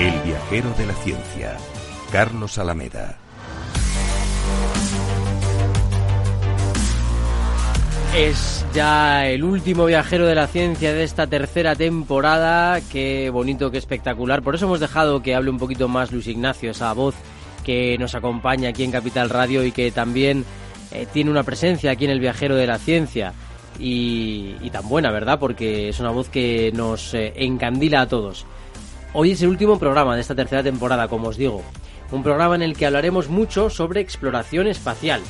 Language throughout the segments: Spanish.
El viajero de la ciencia, Carlos Alameda. Es ya el último viajero de la ciencia de esta tercera temporada. Qué bonito, qué espectacular. Por eso hemos dejado que hable un poquito más Luis Ignacio, esa voz que nos acompaña aquí en Capital Radio y que también eh, tiene una presencia aquí en el viajero de la ciencia. Y, tan buena, ¿verdad? Porque es una voz que nos eh, encandila a todos. Hoy es el último programa de esta tercera temporada, como os digo. Un programa en el que hablaremos mucho sobre exploración espacial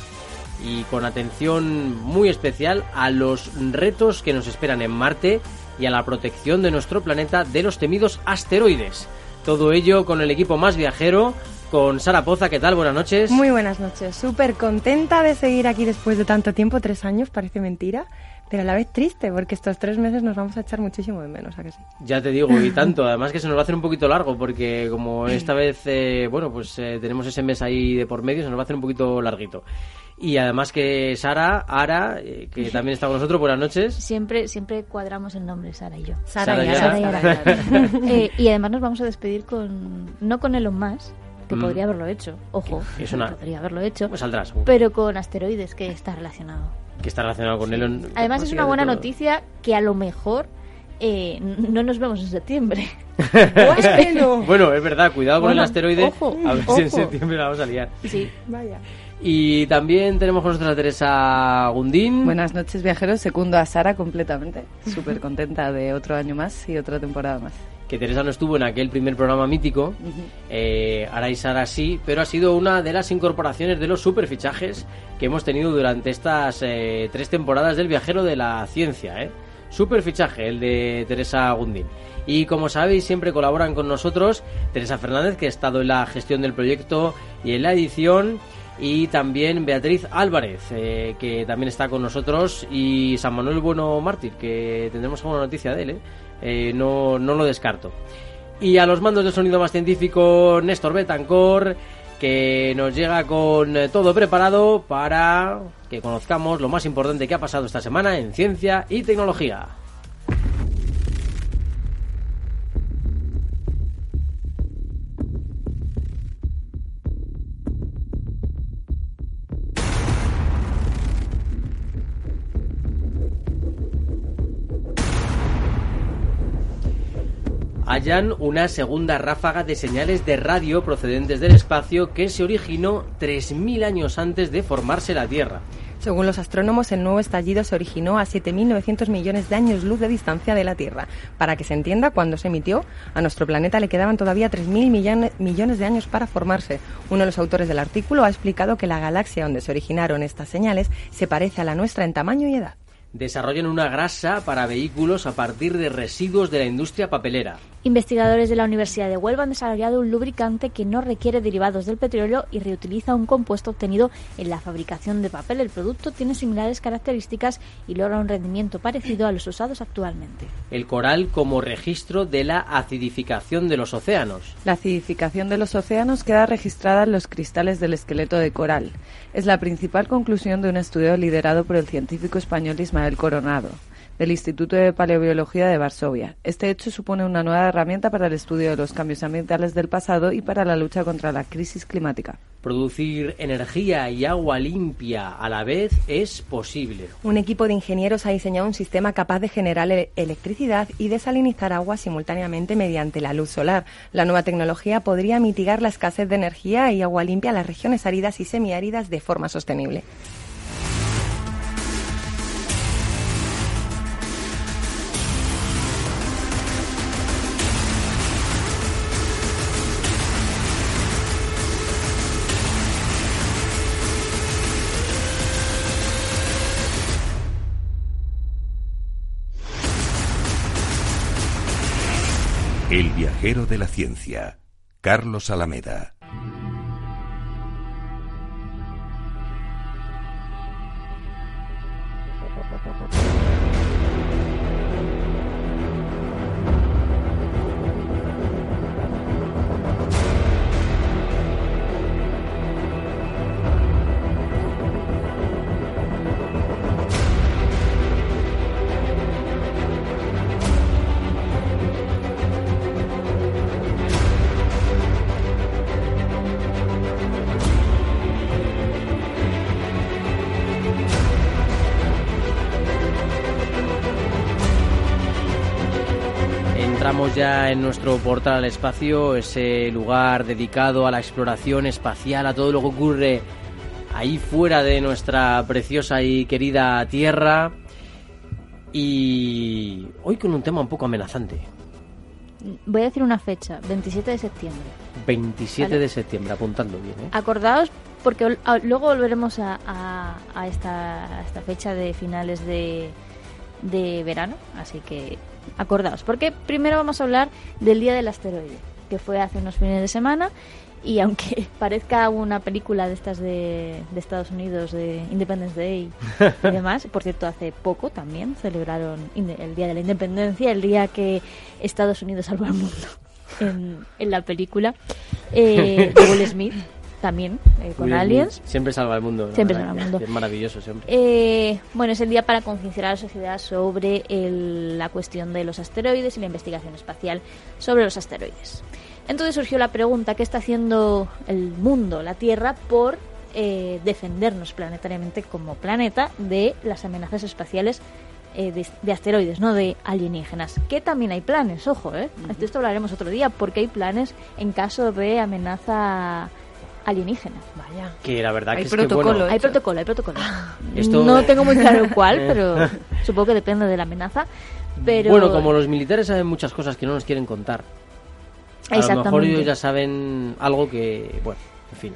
y con atención muy especial a los retos que nos esperan en Marte y a la protección de nuestro planeta de los temidos asteroides. Todo ello con el equipo más viajero, con Sara Poza. ¿Qué tal? Buenas noches. Muy buenas noches. Súper contenta de seguir aquí después de tanto tiempo, tres años, parece mentira pero a la vez triste, porque estos tres meses nos vamos a echar muchísimo de menos, ¿a que sí? Ya te digo, y tanto. Además que se nos va a hacer un poquito largo, porque como esta vez, eh, bueno, pues eh, tenemos ese mes ahí de por medio, se nos va a hacer un poquito larguito. Y además que Sara, Ara, eh, que también está con nosotros, buenas noches. Siempre, siempre cuadramos el nombre, Sara y yo. Sara y Ara. Sara y Ara. Eh, y además nos vamos a despedir con, no con Elon Musk, que Mm. podría haberlo hecho, ojo, Es una- podría haberlo hecho, Pues saldrás. pero con asteroides, que está relacionado. Que está relacionado con Elon. Además es una Fíjate buena noticia que a lo mejor eh, no nos vemos en septiembre. Bueno, es verdad, cuidado con Bueno, el asteroide. ojo, a ver si en ojo. septiembre la vamos a liar. Sí. vaya. Y también tenemos con nosotros a Teresa Gundín. Buenas noches, viajeros. Secundo a Sara completamente. Súper contenta de otro año más y otra temporada más. Que Teresa no estuvo en aquel primer programa mítico, eh, Ara y Sara sí, pero ha sido una de las incorporaciones de los superfichajes que hemos tenido durante estas eh, tres temporadas del Viajero de la Ciencia. ¿eh? Superfichaje, el de Teresa Gundín. Y como sabéis, siempre colaboran con nosotros Teresa Fernández, que ha estado en la gestión del proyecto y en la edición. Y también Beatriz Álvarez, eh, que también está con nosotros, y San Manuel Bueno Mártir, que tendremos alguna noticia de él, ¿eh? Eh, no, no lo descarto. Y a los mandos de sonido más científico, Néstor Betancor, que nos llega con eh, todo preparado para que conozcamos lo más importante que ha pasado esta semana en ciencia y tecnología. Una segunda ráfaga de señales de radio procedentes del espacio que se originó 3.000 años antes de formarse la Tierra. Según los astrónomos, el nuevo estallido se originó a 7.900 millones de años luz de distancia de la Tierra. Para que se entienda, cuando se emitió, a nuestro planeta le quedaban todavía 3.000 millones, millones de años para formarse. Uno de los autores del artículo ha explicado que la galaxia donde se originaron estas señales se parece a la nuestra en tamaño y edad. Desarrollan una grasa para vehículos a partir de residuos de la industria papelera. Investigadores de la Universidad de Huelva han desarrollado un lubricante que no requiere derivados del petróleo y reutiliza un compuesto obtenido en la fabricación de papel. El producto tiene similares características y logra un rendimiento parecido a los usados actualmente. El coral como registro de la acidificación de los océanos. La acidificación de los océanos queda registrada en los cristales del esqueleto de coral. Es la principal conclusión de un estudio liderado por el científico español Ismael Coronado. Del Instituto de Paleobiología de Varsovia. Este hecho supone una nueva herramienta para el estudio de los cambios ambientales del pasado y para la lucha contra la crisis climática. Producir energía y agua limpia a la vez es posible. Un equipo de ingenieros ha diseñado un sistema capaz de generar electricidad y desalinizar agua simultáneamente mediante la luz solar. La nueva tecnología podría mitigar la escasez de energía y agua limpia en las regiones áridas y semiáridas de forma sostenible. De la ciencia, Carlos Alameda. En nuestro portal al espacio, ese lugar dedicado a la exploración espacial, a todo lo que ocurre ahí fuera de nuestra preciosa y querida Tierra. Y hoy con un tema un poco amenazante. Voy a decir una fecha, 27 de septiembre. 27 Vale. de septiembre, apuntando bien, ¿eh? Acordaos, porque luego volveremos a, a- a esta, a esta fecha de finales de, de verano, así que acordaos, porque primero vamos a hablar del Día del Asteroide, que fue hace unos fines de semana, y aunque parezca una película de estas de, de Estados Unidos, de Independence Day y demás, por cierto, hace poco también celebraron el Día de la Independencia, el día que Estados Unidos salvó al mundo en, en la película, eh, de Will Smith también, eh, con Will Smith Aliens. Siempre salva el mundo. Siempre salva el mundo. Es maravilloso siempre. Eh, bueno, es el día para concienciar a la sociedad sobre el- la cuestión de los asteroides y la investigación espacial sobre los asteroides. Entonces surgió la pregunta, ¿qué está haciendo el mundo, la Tierra, por eh, defendernos planetariamente como planeta de las amenazas espaciales eh, de, de asteroides, no de alienígenas? Que también hay planes, ojo, ¿eh? Esto hablaremos otro día, porque hay planes en caso de amenaza alienígena. Vaya. Que la verdad Hay que es que, protocolo, bueno, ¿eh? Hay protocolo, hay protocolo. Esto- No tengo muy claro cuál, pero supongo que depende de la amenaza. Pero Bueno, como los militares saben muchas cosas que no nos quieren contar. A lo mejor ellos ya saben algo que, bueno, en fin.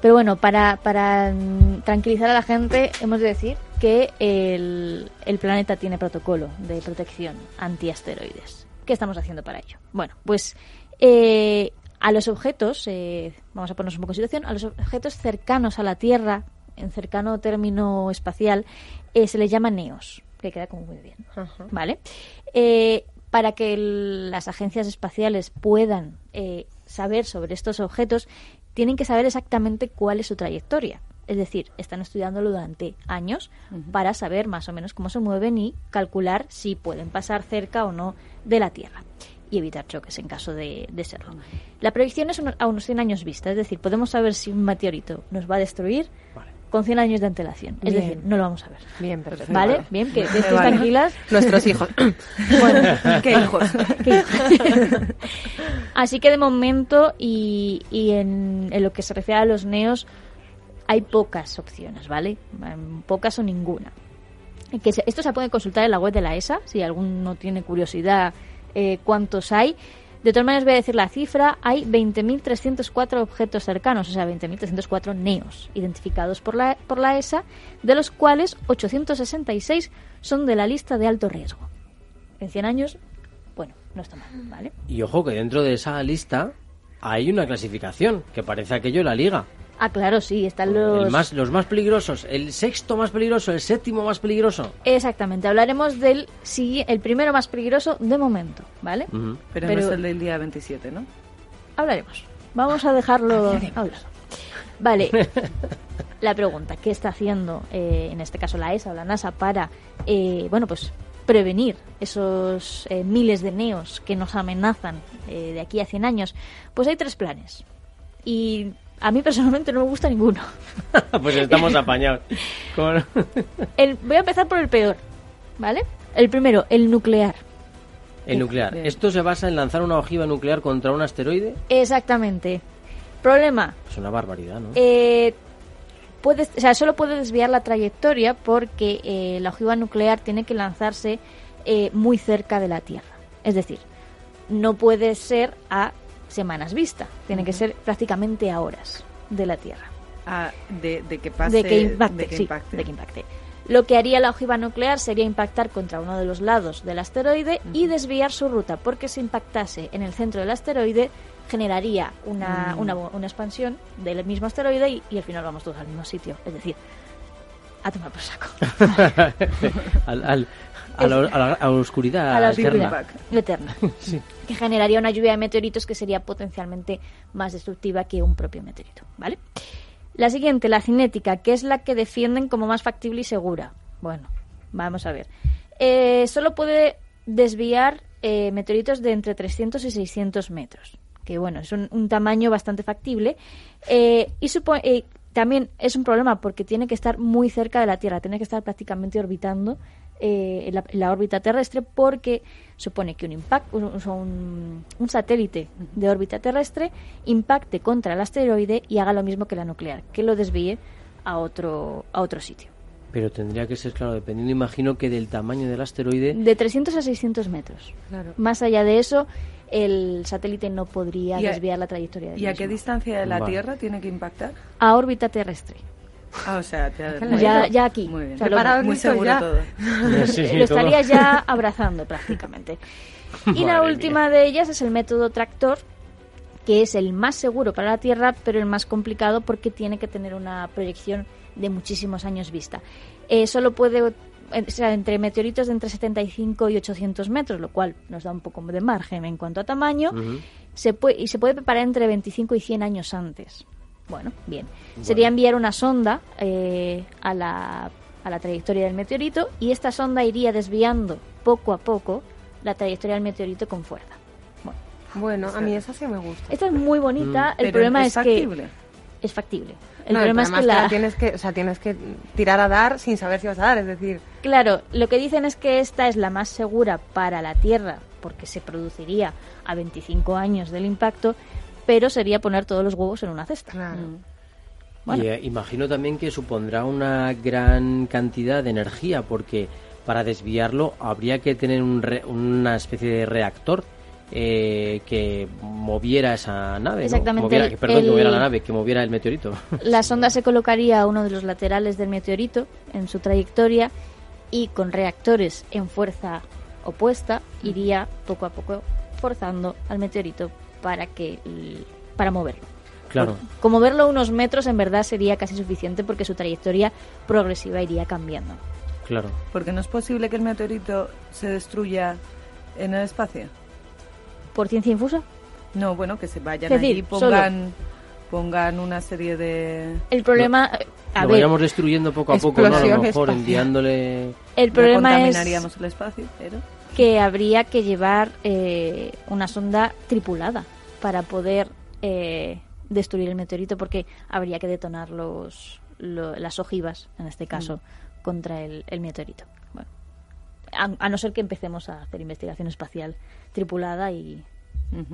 Pero bueno, para, para mm, tranquilizar a la gente, hemos de decir que el, el planeta tiene protocolo de protección antiasteroides. ¿Qué estamos haciendo para ello? Bueno, pues eh, a los objetos, eh, vamos a ponernos un poco en situación, a los objetos cercanos a la Tierra, en cercano término espacial, eh, se les llama neos, que queda como muy bien. Ajá. ¿Vale? Eh, para que el- las agencias espaciales puedan eh, saber sobre estos objetos, tienen que saber exactamente cuál es su trayectoria. Es decir, están estudiándolo durante años para saber más o menos cómo se mueven y calcular si pueden pasar cerca o no de la Tierra y evitar choques en caso de, de serlo. La proyección es uno- a unos 100 años vista, es decir, podemos saber si un meteorito nos va a destruir Vale. con 100 años de antelación. Es Bien. decir, no lo vamos a ver. Bien, perfecto. ¿Vale? Bien, que, estéis Vale. tranquilas. Nuestros hijos. Bueno, ¿Qué hijos? ¿Qué? Así que de momento y, y en, en lo que se refiere a los neos hay pocas opciones, ¿vale? Em, Pocas o ninguna. Que se- esto se puede consultar en la web de la ESA, si alguno tiene curiosidad eh, cuántos hay. De todas maneras voy a decir la cifra, hay 20.304 objetos cercanos, o sea, 20.304 neos identificados por la, por la ESA, de los cuales 866 son de la lista de alto riesgo. En 100 años, bueno, no está mal, ¿vale? Y ojo que dentro de esa lista hay una clasificación que parece aquello la liga. Ah, claro, sí, están los... El más, los más peligrosos, el sexto más peligroso, el séptimo más peligroso. Exactamente, hablaremos del sí, el primero más peligroso de momento, ¿vale? Ujú. Pero, Pero- no es el del día 27, ¿no? Hablaremos. Vamos a dejarlo hablar. Vale. La pregunta, ¿qué está haciendo, eh, en este caso la ESA o la NASA, para, eh, bueno, pues prevenir esos eh, miles de neos que nos amenazan eh, de aquí a 100 años? Pues hay tres planes. Y a mí personalmente no me gusta ninguno. pues estamos apañados. Con- El- voy a empezar por el peor, ¿vale? El primero, el nuclear. El nuclear. ¿Esto se basa en lanzar una ojiva nuclear contra un asteroide? Exactamente. Problema, Es una barbaridad, ¿no? eh, puedes, o sea, solo puede desviar la trayectoria porque eh, la ojiva nuclear tiene que lanzarse eh, muy cerca de la Tierra. Es decir, no puede ser a semanas vista, tiene que ser prácticamente a horas de la Tierra. Ah, de, de que pase. de que impacte, de que sí, impacte. de que impacte. Lo que haría la ojiva nuclear sería impactar contra uno de los lados del asteroide y desviar su ruta, porque si impactase en el centro del asteroide generaría una, una, una expansión del mismo asteroide y, y al final vamos todos al mismo sitio. Es decir, a tomar por saco. al, al- a, la, a la- a la oscuridad a la eterna. Que generaría una lluvia de meteoritos que sería potencialmente más destructiva que un propio meteorito. ¿Vale? La siguiente, la cinética, que es la que defienden como más factible y segura. Bueno, vamos a ver. Eh, solo puede desviar eh, meteoritos de entre 300 y 600 metros. Que bueno, es un, un tamaño bastante factible. Eh, y eh, también es un problema porque tiene que estar muy cerca de la Tierra, tiene que estar prácticamente orbitando eh, la, la órbita terrestre porque supone que un, impact, un, un- un satélite de órbita terrestre impacte contra el asteroide y haga lo mismo que la nuclear, que lo desvíe a otro, a otro sitio. Pero tendría que ser, claro, dependiendo, imagino que del tamaño del asteroide. De 300 a 600 metros. Claro. Más allá de eso, el satélite no podría ¿Y a- desviar la trayectoria del ¿Y a qué distancia de la Vale. Tierra tiene que impactar? A órbita terrestre. Ah, o sea, ya, Ya- aquí. Muy bien. O sea, lo- Preparado, muy seguro ya. todo. Sí, sí, lo todo. estaría ya abrazando prácticamente. Y la última de ellas es el método tractor, que es el más seguro para la Tierra, pero el más complicado porque tiene que tener una proyección de muchísimos años vista. Eh, solo puede, o sea, entre meteoritos de entre 75 y 800 metros, lo cual nos da un poco de margen en cuanto a tamaño, se puede, y se puede preparar entre 25 y 100 años antes. Bueno, bien. Sería enviar una sonda eh, a, la, a la trayectoria del meteorito y esta sonda iría desviando poco a poco la trayectoria del meteorito con fuerza. Bueno, Bueno, a mí esa sí me gusta. esta es muy bonita. El Pero problema es, factible. que es factible. El No, problema es además que la, tienes que, o sea, tienes que tirar a dar sin saber si vas a dar, es decir, Claro, lo que dicen es que esta es la más segura para la Tierra porque se produciría a 25 años del impacto, pero sería poner todos los huevos en una cesta. claro. Bueno. Y eh, imagino también que supondrá una gran cantidad de energía, porque para desviarlo habría que tener un re- una especie de reactor eh, que moviera esa nave. ¿no? Exactamente, Moviera- el- que- perdón, que moviera la nave, que moviera el meteorito. La sonda se colocaría a uno de los laterales del meteorito en su trayectoria y con reactores en fuerza opuesta iría poco a poco forzando al meteorito para que para moverlo. Claro. Como moverlo unos metros en verdad sería casi suficiente porque su trayectoria progresiva iría cambiando. Claro. Porque no es posible que el meteorito se destruya en el espacio. ¿Por ciencia infusa? No, bueno, que se vayan Es decir, allí, pongan, pongan una serie de... El problema, a Lo ver, vayamos destruyendo poco a poco, ¿no? A lo mejor espacial. enviándole... el no problema es contaminaríamos el espacio, pero... que habría que llevar eh, una sonda tripulada para poder eh, destruir el meteorito porque habría que detonar los, lo- las ojivas, en este caso, contra el, el meteorito. Bueno, a, a no ser que empecemos a hacer investigación espacial tripulada y...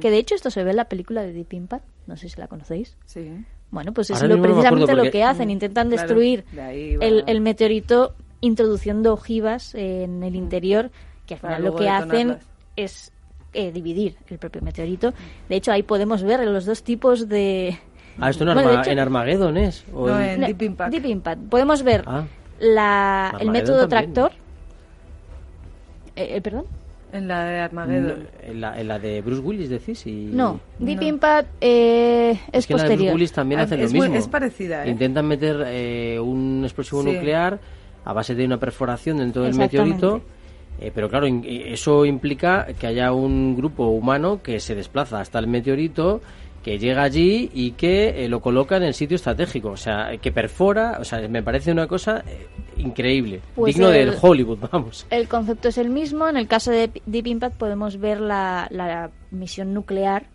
Que de hecho esto se ve en la película de Deep Impact, no sé si la conocéis. Sí. Bueno, pues es lo, precisamente lo que hacen, intentan Claro, destruir de ahí va- el, el meteorito introduciendo ojivas en el interior, que al final lo que hacen es eh, dividir el propio meteorito. De hecho, ahí podemos ver los dos tipos de... Ah, esto en, Bueno, Arma- hecho- en Armageddon es. ¿O No, en- en Deep Impact. Deep Impact. Podemos ver Ah, la, el método también. tractor. Eh, eh, ¿Perdón? En la de Armageddon. no, en, la, en la de Bruce Willis, decís. Y... No, Deep No. Impact eh, es, que en la de Bruce posterior. Willis también Ah, hacen es lo muy- mismo. es parecida, ¿eh? Intentan meter eh, un explosivo Sí. nuclear a base de una perforación dentro del meteorito. Eh, pero claro, in- eso implica que haya un grupo humano que se desplaza hasta el meteorito, que llega allí y que eh, lo coloca en el sitio estratégico. O sea, que perfora. O sea, me parece una cosa eh, increíble, Pues digno el- del Hollywood, vamos. El concepto es el mismo. En el caso de Deep Impact podemos ver la, la misión nuclear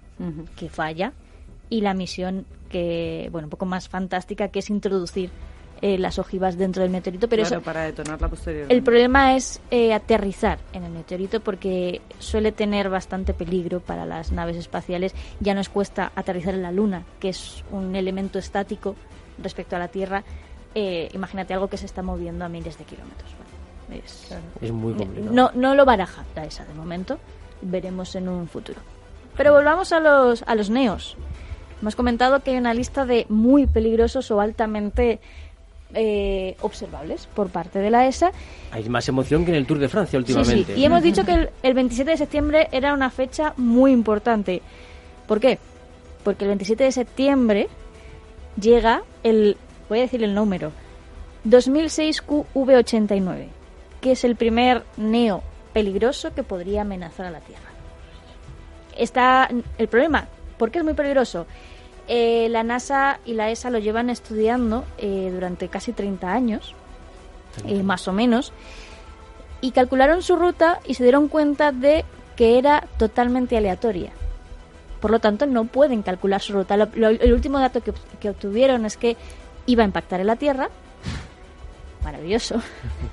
que falla y la misión que, bueno, un poco más fantástica, que es introducir eh, las ojivas dentro del meteorito. Pero Claro, eso, para detonarla posterior. el problema es eh, aterrizar en el meteorito porque suele tener bastante peligro para las naves espaciales. Ya nos cuesta aterrizar en la Luna, que es un elemento estático respecto a la Tierra. Eh, imagínate algo que se está moviendo a miles de kilómetros. Es muy complicado. no, no lo baraja la ESA de momento. Veremos en un futuro. Pero volvamos a los, a los neos. Hemos comentado que hay una lista de muy peligrosos o altamente eh, observables por parte de la ESA. Hay más emoción que en el Tour de Francia Sí, sí. últimamente. Y hemos dicho que el, el 27 de septiembre era una fecha muy importante. ¿Por qué? Porque el 27 de septiembre llega el, voy a decir el número, 2006 QV89, que es el primer neo peligroso que podría amenazar a la Tierra. Está el problema, ¿por qué es muy peligroso? Eh, la NASA y la ESA lo llevan estudiando eh, durante casi 30 años, eh, más o menos, y calcularon su ruta y se dieron cuenta de que era totalmente aleatoria. Por lo tanto, no pueden calcular su ruta. Lo- lo- el último dato que, que obtuvieron es que iba a impactar en la Tierra. Maravilloso.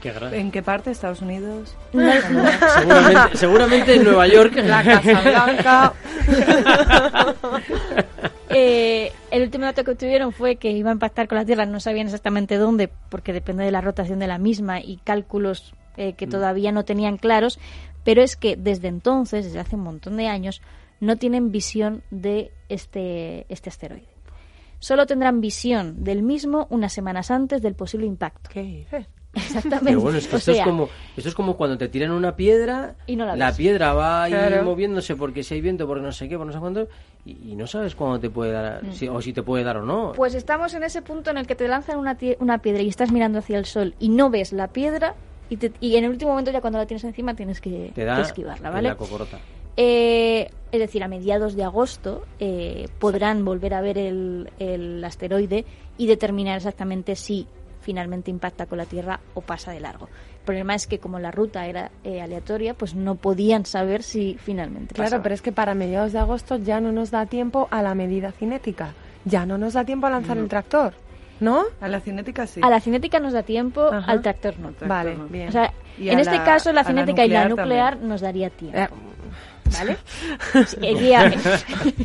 Qué ¿En qué parte? ¿Estados Unidos? No- seguramente, seguramente en Nueva York. La Casa Blanca. Eh, el último dato que obtuvieron fue que iba a impactar con la Tierra, no sabían exactamente dónde, porque depende de la rotación de la misma y cálculos eh, que todavía no tenían claros, pero es que desde entonces, desde hace un montón de años, no tienen visión de este, este asteroide. Solo tendrán visión del mismo unas semanas antes del posible impacto. ¿Qué? Exactamente. Pero bueno, es que esto, sea, es como, esto es como cuando te tiran una piedra, Y no la ves. piedra va ahí Claro. moviéndose porque si hay viento, porque no sé qué, por no sé cuánto, y, y no sabes cuándo te puede dar, si- o si te puede dar o no. Pues estamos en ese punto en el que te lanzan una, una piedra y estás mirando hacia el sol y no ves la piedra y, te- y en el último momento ya cuando la tienes encima tienes que, te da que esquivarla, ¿vale? la cocorota. Eh, es decir, a mediados de agosto eh, podrán volver a ver el, el asteroide y determinar exactamente si finalmente impacta con la Tierra o pasa de largo. El problema es que como la ruta era eh, aleatoria, pues no podían saber si finalmente Claro, pasaba. pero es que para mediados de agosto ya no nos da tiempo a la medida cinética. Ya no nos da tiempo a lanzar el tractor, ¿no? A la cinética sí. A la cinética nos da tiempo, Ajá. al tractor no. Tractor Vale, no. bien. O sea, en este la- caso la cinética y la nuclear también. nos daría tiempo. Eh, ¿Vale? Sería-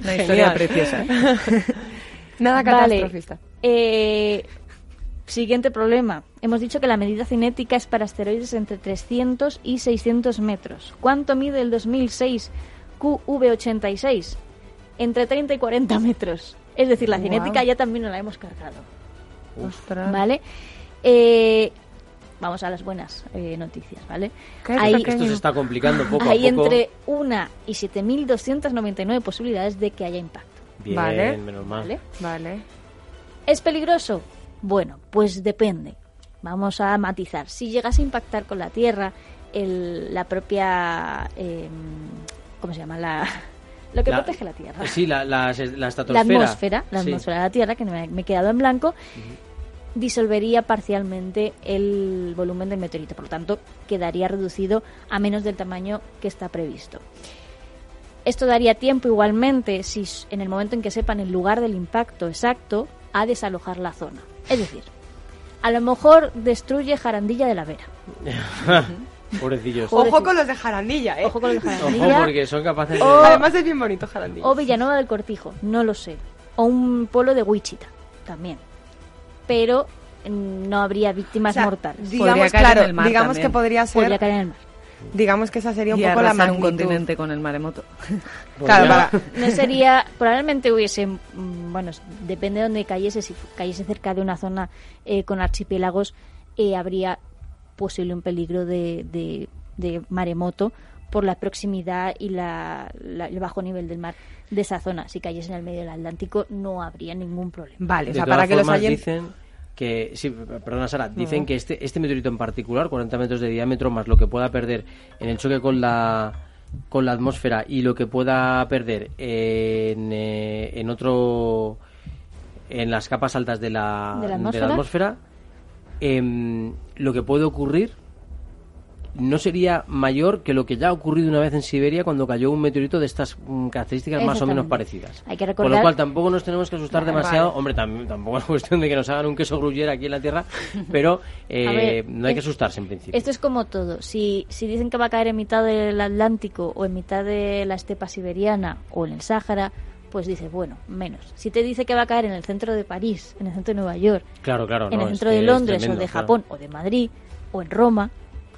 Una historia preciosa. Nada Vale. catastrofista. Eh, siguiente problema. Hemos dicho que la medida cinética es para asteroides entre 300 y 600 metros. ¿Cuánto mide el 2006 QV86? Entre 30 y 40 metros. Es decir, la cinética ya también nos la hemos cargado. Ostras. ¿Vale? Eh, vamos a las buenas eh, noticias, ¿vale? Qué Hay, pequeño. Esto se está complicando poco hay a poco. entre 1 y 7.299 posibilidades de que haya impacto. Bien, Vale. menos mal. ¿Vale? Vale. ¿Es peligroso? Bueno, pues depende. Vamos a matizar. Si llegase a impactar con la Tierra, el- la propia... eh, ¿Cómo se llama? La, lo que La- protege la Tierra. Sí, la, la, la la atmósfera, la Sí. atmósfera de la Tierra, que me, me he quedado en blanco, disolvería parcialmente el volumen del meteorito. Por lo tanto, quedaría reducido a menos del tamaño que está previsto. Esto daría tiempo igualmente, si en el momento en que sepan el lugar del impacto exacto, a desalojar la zona. Es decir, a lo mejor destruye Jarandilla de la Vera. Pobrecillos. Ojo con los de Jarandilla, ¿eh? Ojo con los Ojo, Jarandilla. porque son capaces de... O- Además es bien bonito Jarandilla. O Villanueva del Cortijo, no lo sé. O un pueblo de Wichita, también. Pero mm, no habría víctimas O sea, mortales. Digamos, claro, digamos también. que podría ser, Podría caer en el mar. Digamos que esa sería un y poco la arrasar un magnitud. continente con el maremoto. Claro, para- No sería, probablemente hubiese, mm, bueno, depende de dónde cayese, si cayese cerca de una zona eh, con archipiélagos, eh, habría posible un peligro de, de, de maremoto por la proximidad y la, la- el bajo nivel del mar de esa zona. Si cayese en el medio del Atlántico no habría ningún problema. Vale, o sea, para que los formas, oyentes... dicen que, sí, perdona Sara, dicen que este, este meteorito en particular, 40 metros de diámetro, más lo que pueda perder en el choque con la con la atmósfera y lo que pueda perder en, eh, en otro en las capas altas de la, ¿De la de atmósfera? atmósfera, em, lo que puede ocurrir no sería mayor que lo que ya ha ocurrido una vez en Siberia cuando cayó un meteorito de estas mm, características más o menos parecidas. Hay que Con lo recordar- cual tampoco nos tenemos que asustar demasiado. Hombre, tam- tampoco es cuestión de que nos hagan un queso gruyere aquí en la Tierra, pero eh, ver, no hay que asustarse en principio. Esto es como todo. Si, si dicen que va a caer en mitad del Atlántico o en mitad de la estepa siberiana o en el Sáhara, pues dices, bueno, menos. Si te dice que va a caer en el centro de París, en el centro de Nueva York, Claro, claro. en no, el centro de es Londres tremendo, o de claro. Japón o de Madrid o en Roma,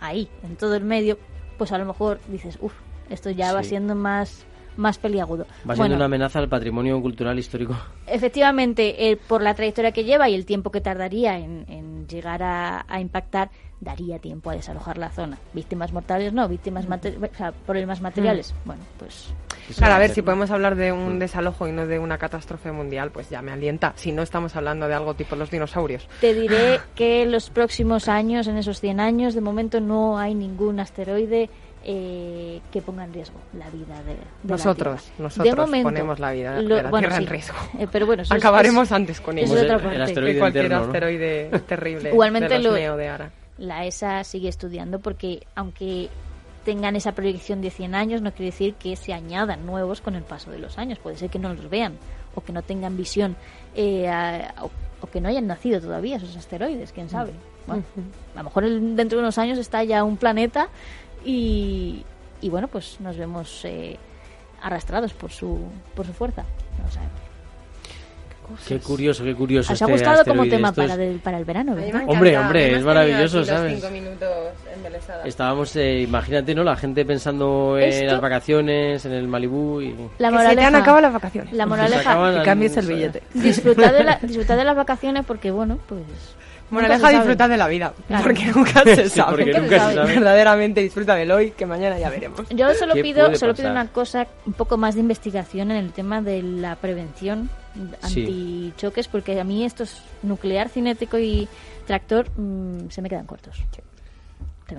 ahí, en todo el medio, pues a lo mejor dices, uff, esto ya va siendo más, más peliagudo. Va siendo Bueno, una amenaza al patrimonio cultural histórico. Efectivamente, eh, por la trayectoria que lleva y el tiempo que tardaría en, en llegar a, a impactar, daría tiempo a desalojar la zona. Víctimas mortales no, víctimas mate- o sea, problemas materiales. Bueno, pues Claro, a ver, si podemos hablar de un desalojo y no de una catástrofe mundial, pues ya me alienta. Si no estamos hablando de algo tipo los dinosaurios. te diré que en los próximos años, en esos 100 años, de momento no hay ningún asteroide eh, que ponga en riesgo la vida de, de la Nosotros, nosotros De momento, ponemos la vida lo- de la bueno, Tierra en sí. riesgo. Eh, pero bueno, Acabaremos es- antes con eso ello. es el- otra el parte. asteroide que cualquier interno, ¿no? asteroide terrible Igualmente de los lo- Neo de Ara. la ESA sigue estudiando porque aunque tengan esa proyección de 100 años no quiere decir que se añadan nuevos con el paso de los años. Puede ser que no los vean o que no tengan visión eh, a- o, o que no hayan nacido todavía esos asteroides, quién sabe. Bueno, a lo mejor el- dentro de unos años está ya un planeta y, y bueno, pues nos vemos eh, arrastrados por su, por su fuerza. No lo sabemos. Qué curioso, qué curioso. ¿Os ha este gustado como tema para, el, para el verano, verdad? Hombre, hombre, es maravilloso, ¿sabes? cinco minutos embelesadas. Estábamos, eh, imagínate, ¿no? La gente pensando en Esto- las vacaciones, en el Malibú y... La Que se te han moraleja, acabado las vacaciones. la moraleja, Que cambies el billete. disfrutad de, la, disfrutad de las vacaciones porque, bueno, pues... Bueno, deja disfrutar de la vida, Claro. porque nunca se sabe. porque Nunca se nunca se sabe. sabe. Verdaderamente disfruta del hoy, que mañana ya veremos. Yo solo ¿Qué pido, solo pido una cosa, un poco más de investigación en el tema de la prevención Sí. antichoques, porque a mí estos nuclear, cinético y tractor mm, se me quedan cortos.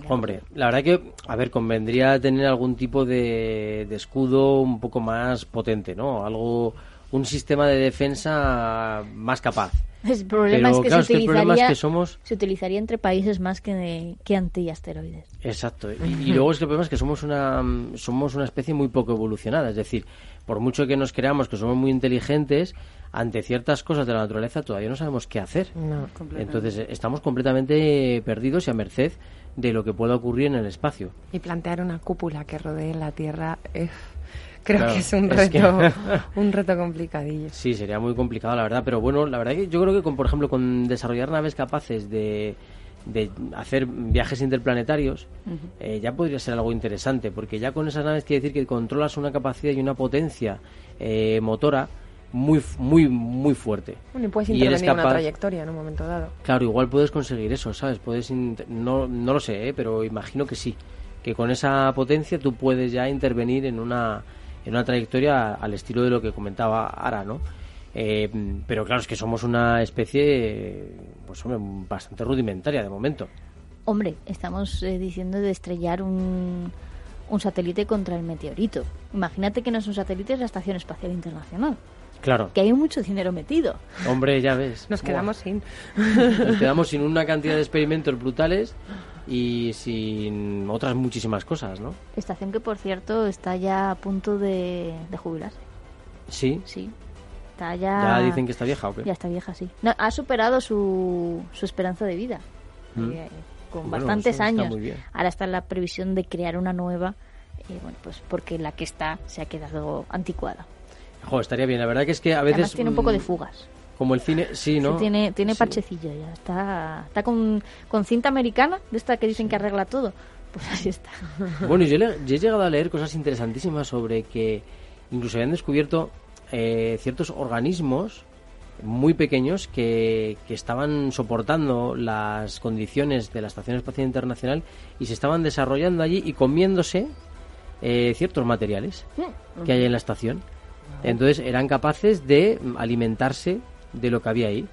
Hombre, la verdad que, a ver, convendría tener algún tipo de, de escudo un poco más potente, ¿no? Algo, un sistema de defensa más capaz. El problema Pero, es que claro, se es que el problema es utilizaría, que somos... se utilizaría entre países más que, que antiasteroides. Exacto. Y, y luego es que el problema es que somos una, somos una especie muy poco evolucionada. Es decir, por mucho que nos creamos que somos muy inteligentes, ante ciertas cosas de la naturaleza todavía no sabemos qué hacer. No, Entonces eh, estamos completamente perdidos y a merced de lo que pueda ocurrir en el espacio. Y plantear una cúpula que rodee la Tierra es, creo Claro, que es un es reto, que- un reto complicadillo. Sí, sería muy complicado, la verdad. Pero bueno, la verdad que yo creo que, con, por ejemplo, con desarrollar naves capaces de, de hacer viajes interplanetarios, eh, ya podría ser algo interesante, porque ya con esas naves quiere decir que controlas una capacidad y una potencia eh, motora muy, muy, muy fuerte. Bueno, y puedes Y intervenir en una trayectoria en un momento dado. Claro, igual puedes conseguir eso, ¿sabes? Puedes int- no, no lo sé, ¿eh? pero imagino que sí. Que con esa potencia tú puedes ya intervenir en una, en una trayectoria al estilo de lo que comentaba Ara, ¿no? Eh, pero claro, es que somos una especie, pues hombre, bastante rudimentaria de momento. Hombre, estamos eh, diciendo de estrellar un, un satélite contra el meteorito. Imagínate que no es un satélite, es la Estación Espacial Internacional. Claro, Que hay mucho dinero metido. hombre, ya ves. Nos Buah. quedamos sin. Nos quedamos sin una cantidad de experimentos brutales y sin otras muchísimas cosas, ¿no? Estación que, por cierto, está ya a punto de, de jubilarse. Sí, Sí. Está ya... ya dicen que está vieja o qué. Ya está vieja, sí. No, ha superado su, su esperanza de vida. Mm. Eh, con Bueno, bastantes está años. muy bien. Ahora está la previsión de crear una nueva. eh, bueno, pues porque la que está se ha quedado anticuada. Jo, estaría bien. La verdad que es que a veces... Además tiene un poco de mm, fugas. Como el cine, sí, ¿no? Sí, tiene tiene Sí. parchecillo ya. Está, está con, con cinta americana, de esta que dicen que arregla todo. Pues así está. Bueno, yo, le- yo he llegado a leer cosas interesantísimas sobre que incluso habían descubierto eh, ciertos organismos muy pequeños que, que estaban soportando las condiciones de la Estación Espacial Internacional y se estaban desarrollando allí y comiéndose eh, ciertos materiales que hay en la estación. Entonces eran capaces de mm, alimentarse de lo que había ahí.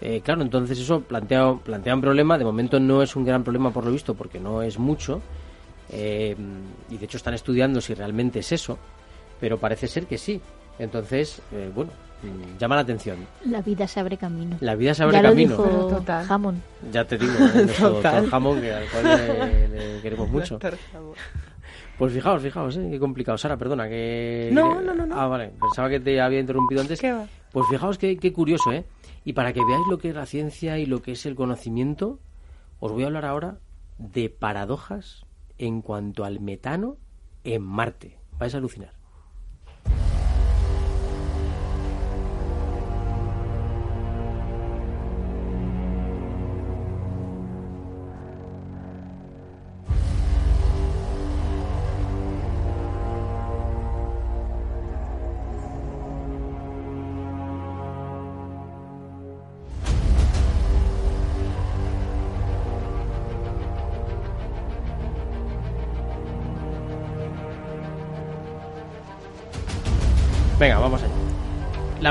Eh, claro, entonces eso plantea, plantea un problema. De momento no es un gran problema por lo visto porque no es mucho. Eh, y de hecho están estudiando si realmente es eso. Pero parece ser que sí. Entonces, eh, bueno, mm, llama la atención. La vida se abre camino. La vida se abre ya camino. Lo dijo Total. Hammond. Ya te digo, ¿eh? nuestro Total. doctor Hammond, que al cual le, le queremos mucho. Pues fijaos, fijaos, ¿eh? qué complicado. Sara, perdona, que... No, que- no, no, no. Ah, vale, pensaba que te había interrumpido antes. ¿Qué va? Pues fijaos qué, qué curioso, ¿eh? Y para que veáis lo que es la ciencia y lo que es el conocimiento, os voy a hablar ahora de paradojas en cuanto al metano en Marte. Vais a alucinar.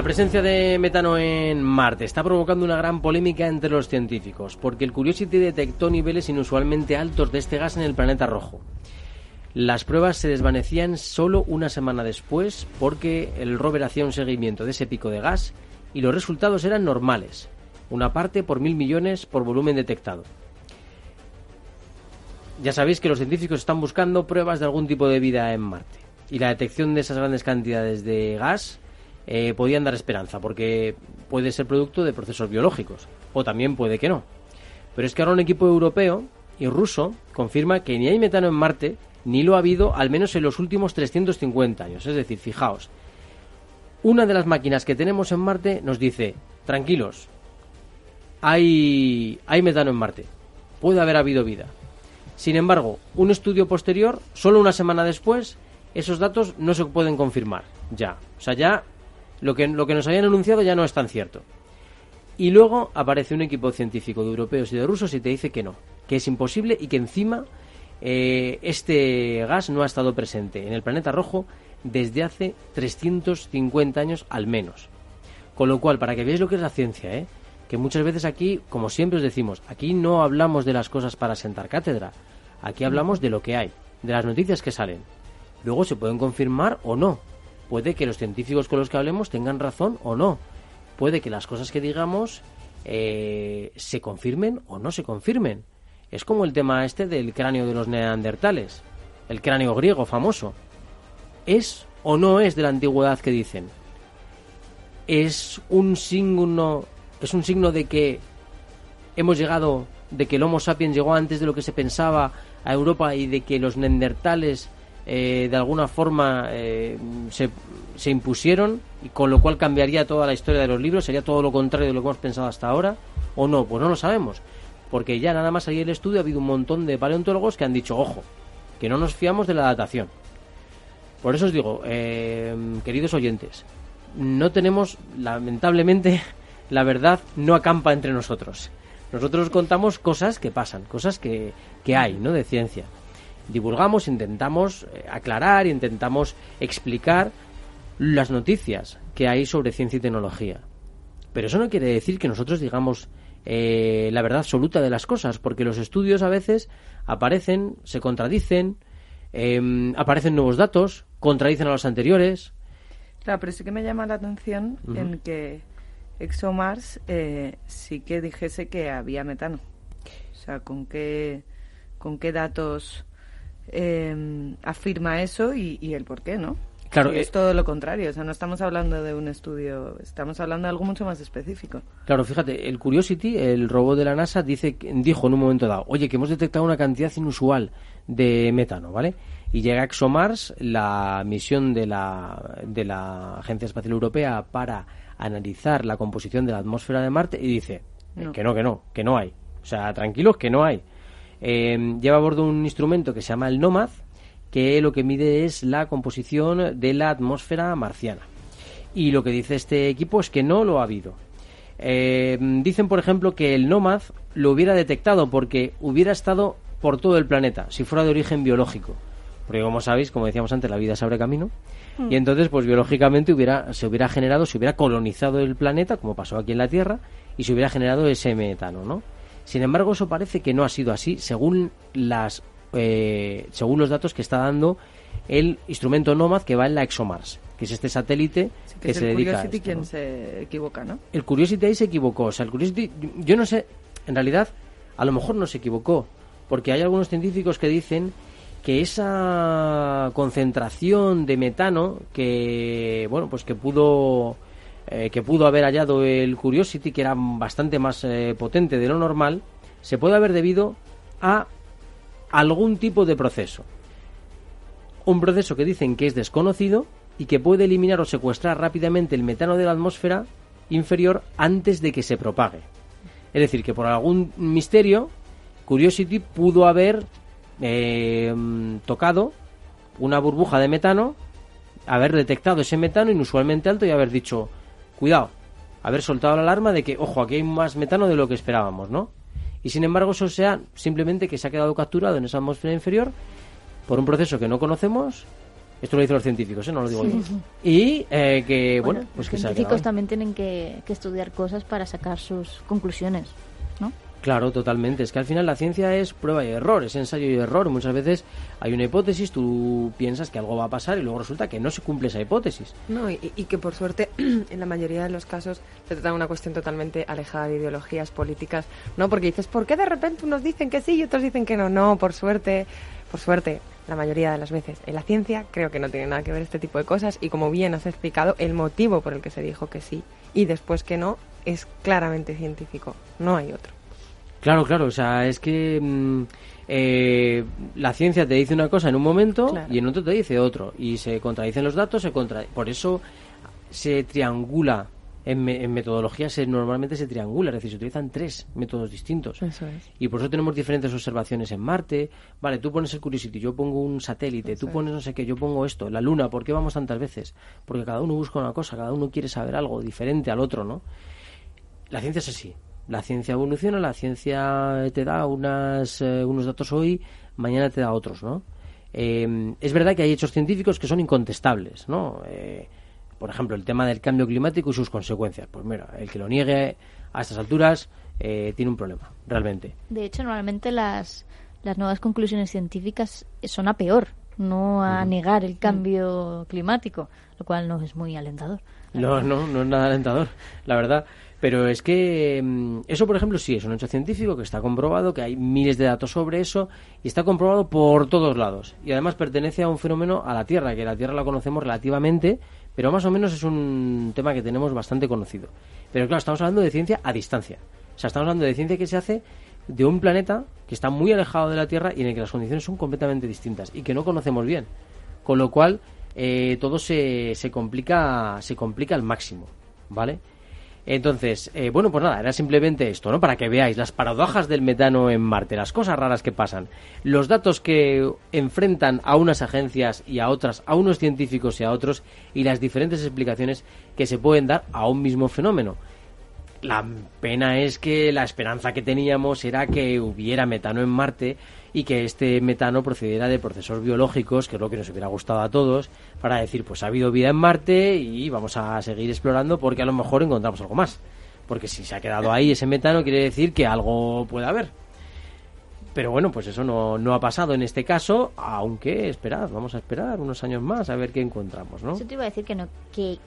La presencia de metano en Marte está provocando una gran polémica entre los científicos, porque el Curiosity detectó niveles inusualmente altos de este gas en el planeta rojo. Las pruebas se desvanecían solo una semana después porque el rover hacía un seguimiento de ese pico de gas y los resultados eran normales, una parte por mil millones por volumen detectado. Ya sabéis que los científicos están buscando pruebas de algún tipo de vida en Marte. Y la detección de esas grandes cantidades de gas eh, podían dar esperanza, porque puede ser producto de procesos biológicos, o también puede que no. Pero es que ahora un equipo europeo y ruso confirma que ni hay metano en Marte, ni lo ha habido al menos en los últimos 350 años. Es decir, fijaos, una de las máquinas que tenemos en Marte nos dice, tranquilos, hay, hay metano en Marte, puede haber habido vida. Sin embargo, un estudio posterior, solo una semana después, esos datos no se pueden confirmar. Ya. O sea, ya lo que, lo que nos habían anunciado ya no es tan cierto. Y luego aparece un equipo científico de europeos y de rusos y te dice que no, que es imposible y que encima eh, este gas no ha estado presente en el planeta rojo desde hace 350 años al menos. Con lo cual, para que veáis lo que es la ciencia, ¿eh? que muchas veces aquí, como siempre os decimos, aquí no hablamos de las cosas para sentar cátedra, aquí hablamos de lo que hay, de las noticias que salen. Luego se pueden confirmar o no. Puede que los científicos con los que hablemos tengan razón o no. Puede que las cosas que digamos eh, se confirmen o no se confirmen. Es como el tema este del cráneo de los neandertales, el cráneo griego famoso. ¿Es o no es de la antigüedad que dicen? ¿Es un signo, es un signo de que hemos llegado, de que el Homo sapiens llegó antes de lo que se pensaba a Europa y de que los neandertales eh, de alguna forma eh, se, se impusieron y con lo cual cambiaría toda la historia de los libros, sería todo lo contrario de lo que hemos pensado hasta ahora, o no, pues no lo sabemos, porque ya nada más salir el estudio ha habido un montón de paleontólogos que han dicho, ojo, que no nos fiamos de la datación. Por eso os digo, eh, queridos oyentes, no tenemos, lamentablemente, la verdad no acampa entre nosotros. Nosotros contamos cosas que pasan, cosas que, que hay, ¿no? De ciencia. Divulgamos, intentamos eh, aclarar, intentamos explicar las noticias que hay sobre ciencia y tecnología. Pero eso no quiere decir que nosotros digamos eh, la verdad absoluta de las cosas, porque los estudios a veces aparecen, se contradicen, eh, aparecen nuevos datos, contradicen a los anteriores. Claro, pero sí que me llama la atención en que ExoMars eh, sí que dijese que había metano. O sea, ¿con qué, con qué datos eh, afirma eso y, y el por qué, no? Claro, Y eh, es todo lo contrario. O sea, no estamos hablando de un estudio, estamos hablando de algo mucho más específico. Claro, fíjate, el Curiosity, el robot de la NASA, dice, dijo en un momento dado, oye, que hemos detectado una cantidad inusual de metano, ¿vale? Y llega ExoMars, la misión de la, de la Agencia Espacial Europea para analizar la composición de la atmósfera de Marte y dice No. que no, que no, que no hay. O sea, tranquilos, que no hay. Eh, lleva a bordo un instrumento que se llama el NOMAD, que lo que mide es la composición de la atmósfera marciana. Y lo que dice este equipo es que no lo ha habido. Eh, dicen, por ejemplo, que el Nomad lo hubiera detectado porque hubiera estado por todo el planeta, si fuera de origen biológico. Porque como sabéis, como decíamos antes, la vida se abre camino. Y entonces, pues biológicamente hubiera, se hubiera generado, se hubiera colonizado el planeta, como pasó aquí en la Tierra, y se hubiera generado ese metano, ¿no? Sin embargo, eso parece que no ha sido así, según las, eh, según los datos que está dando el instrumento Nomad que va en la ExoMars, que es este satélite que, se dedica Curiosity a esto, quien ¿no? se equivoca, ¿no? El Curiosity ahí se equivocó. O sea, el Curiosity, yo no sé, en realidad, a lo mejor no se equivocó, porque hay algunos científicos que dicen que esa concentración de metano que, bueno, pues que pudo eh, que pudo haber hallado el Curiosity, que era bastante más eh, potente de lo normal, se puede haber debido a algún tipo de proceso. Un proceso que dicen que es desconocido y que puede eliminar o secuestrar rápidamente el metano de la atmósfera inferior antes de que se propague. Es decir, que por algún misterio, Curiosity pudo haber eh, tocado una burbuja de metano, haber detectado ese metano inusualmente alto y haber dicho, cuidado, haber soltado la alarma de que, ojo, aquí hay más metano de lo que esperábamos, ¿no? Y sin embargo, eso sea simplemente que se ha quedado capturado en esa atmósfera inferior por un proceso que no conocemos. Esto lo dicen los científicos, ¿eh? no lo digo yo. Y eh, que, bueno, pues que los se ha quedado científicos también tienen que, que estudiar cosas para sacar sus conclusiones. Claro, totalmente. Es que al final la ciencia es prueba y error, es ensayo y error. Muchas veces hay una hipótesis, tú piensas que algo va a pasar y luego resulta que no se cumple esa hipótesis. No, y, que por suerte, en la mayoría de los casos, se trata de una cuestión totalmente alejada de ideologías políticas, ¿no? Porque dices, ¿por qué de repente unos dicen que sí y otros dicen que no? No, por suerte, por suerte, la mayoría de las veces en la ciencia creo que no tiene nada que ver este tipo de cosas y como bien has explicado, el motivo por el que se dijo que sí y después que no es claramente científico, no hay otro. Claro, claro, o sea, es que mm, eh, la ciencia te dice una cosa en un momento Claro. y en otro te dice otro. Y se contradicen los datos, se contra... por eso se triangula. En, me- en metodología se, normalmente se triangula, es decir, se utilizan tres métodos distintos. Eso es. Y por eso tenemos diferentes observaciones en Marte. Vale, tú pones el Curiosity, yo pongo un satélite, tú pones no sé qué, yo pongo esto. La Luna, ¿por qué vamos tantas veces? Porque cada uno busca una cosa, cada uno quiere saber algo diferente al otro, ¿no? La ciencia es así. La ciencia evoluciona, la ciencia te da unas, eh, unos datos hoy, mañana te da otros, ¿no? Eh, es verdad que hay hechos científicos que son incontestables, ¿no? Eh, por ejemplo, el tema del cambio climático y sus consecuencias. Pues mira, el que lo niegue a estas alturas eh, tiene un problema, realmente. De hecho, normalmente las, las nuevas conclusiones científicas son a peor, no a negar el cambio climático, lo cual no es muy alentador. No, no, no es nada alentador, la verdad. Pero es que mm, eso, por ejemplo, sí es un hecho científico que está comprobado, que hay miles de datos sobre eso y está comprobado por todos lados. Y además pertenece a un fenómeno a la Tierra, que la Tierra la conocemos relativamente, pero más o menos es un tema que tenemos bastante conocido. Pero claro, estamos hablando de ciencia a distancia. O sea, estamos hablando de ciencia que se hace de un planeta que está muy alejado de la Tierra y en el que las condiciones son completamente distintas y que no conocemos bien. Con lo cual, eh, todo se, se complica se complica al máximo, ¿vale? Entonces, eh, bueno, pues nada, era simplemente esto, ¿no? Para que veáis las paradojas del metano en Marte, las cosas raras que pasan, los datos que enfrentan a unas agencias y a otras, a unos científicos y a otros, y las diferentes explicaciones que se pueden dar a un mismo fenómeno. La pena es que la esperanza que teníamos era que hubiera metano en Marte y que este metano procediera de procesos biológicos, que es lo que nos hubiera gustado a todos, para decir, pues ha habido vida en Marte y vamos a seguir explorando porque a lo mejor encontramos algo más. Porque si se ha quedado ahí ese metano quiere decir que algo puede haber. Pero bueno, pues eso no, no ha pasado en este caso, aunque esperad, vamos a esperar unos años más a ver qué encontramos, ¿no? Eso te iba a decir que no, que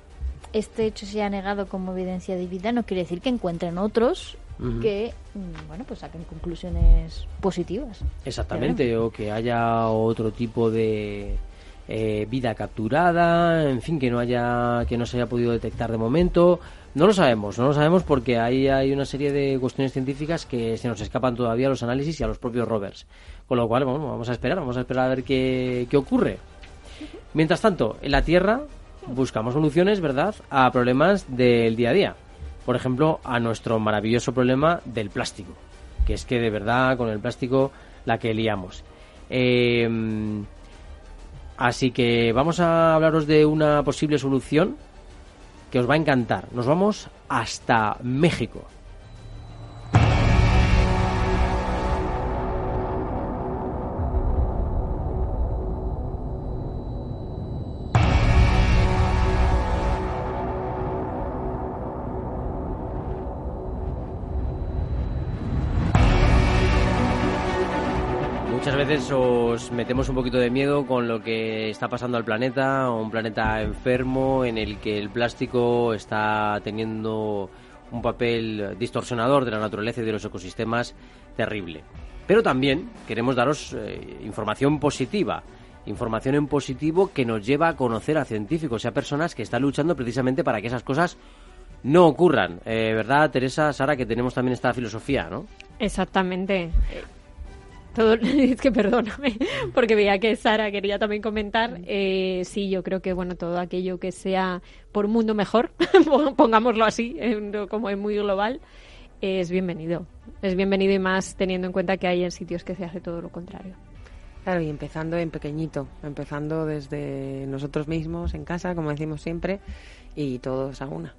este hecho se ha negado como evidencia de vida no quiere decir que encuentren otros Que, mm, bueno, pues saquen conclusiones positivas. Exactamente, o que haya otro tipo de eh, vida capturada, en fin, que no haya, que no se haya podido detectar de momento. No lo sabemos, no lo sabemos porque ahí hay una serie de cuestiones científicas que se nos escapan todavía a los análisis y a los propios rovers. Con lo cual, bueno, vamos a esperar, vamos a esperar a ver qué, qué ocurre. Mientras tanto, en la Tierra buscamos soluciones, ¿verdad?, a problemas del día a día. Por ejemplo, a nuestro maravilloso problema del plástico, que es que de verdad con el plástico la que liamos. Eh, así que vamos a hablaros de una posible solución que os va a encantar. Nos vamos hasta México. Veces os metemos un poquito de miedo con lo que está pasando al planeta, un planeta enfermo en el que el plástico está teniendo un papel distorsionador de la naturaleza y de los ecosistemas terrible. Pero también queremos daros eh, información positiva, información en positivo que nos lleva a conocer a científicos y a personas que están luchando precisamente para que esas cosas no ocurran. Eh, ¿Verdad, Teresa, Sara, que tenemos también esta filosofía, ¿no? Exactamente. Todo, es que perdóname, porque veía que Sara quería también comentar. Eh, sí, yo creo que bueno todo aquello que sea por un mundo mejor, pongámoslo así, como es muy global, es bienvenido. Es bienvenido y más teniendo en cuenta que hay en sitios que se hace todo lo contrario. Claro, y empezando en pequeñito, empezando desde nosotros mismos en casa, como decimos siempre, y todos a una.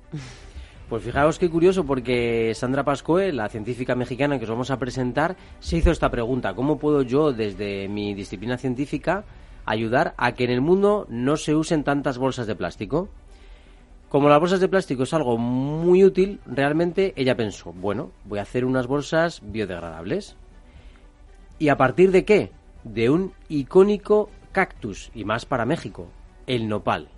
Pues fijaos qué curioso porque Sandra Pascoe, la científica mexicana que os vamos a presentar, se hizo esta pregunta. ¿Cómo puedo yo, desde mi disciplina científica, ayudar a que en el mundo no se usen tantas bolsas de plástico? Como las bolsas de plástico es algo muy útil, realmente ella pensó, bueno, voy a hacer unas bolsas biodegradables. ¿Y a partir de qué? De un icónico cactus, y más para México, el nopal.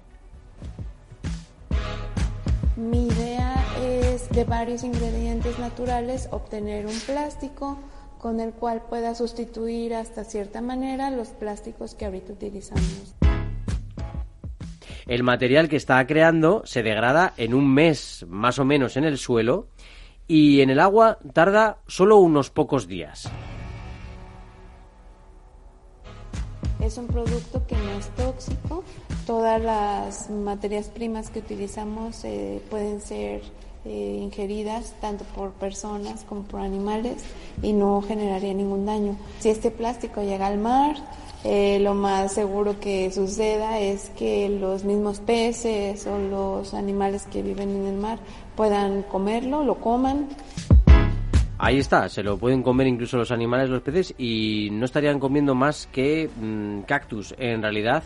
Idea es de varios ingredientes naturales obtener un plástico con el cual pueda sustituir hasta cierta manera los plásticos que ahorita utilizamos. El material que está creando se degrada en un mes más o menos en el suelo y en el agua tarda solo unos pocos días. Es un producto que no es tóxico. Todas las materias primas que utilizamos eh, pueden ser eh, ingeridas tanto por personas como por animales y no generaría ningún daño. Si este plástico llega al mar, eh, lo más seguro que suceda es que los mismos peces o los animales que viven en el mar puedan comerlo, lo coman Ahí está, se lo pueden comer incluso los animales, los peces, y no estarían comiendo más que mm, cactus en realidad,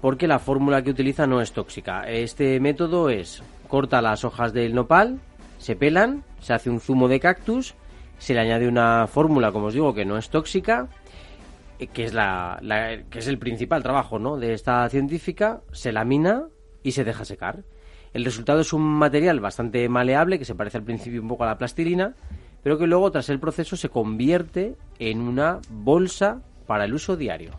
porque la fórmula que utiliza no es tóxica. Este método es, corta las hojas del nopal, se pelan, se hace un zumo de cactus, se le añade una fórmula, como os digo, que no es tóxica, eh, que es, la, que es el principal trabajo ¿no? de esta científica, se lamina y se deja secar. El resultado es un material bastante maleable, que se parece al principio un poco a la plastilina, pero que luego tras el proceso se convierte en una bolsa para el uso diario.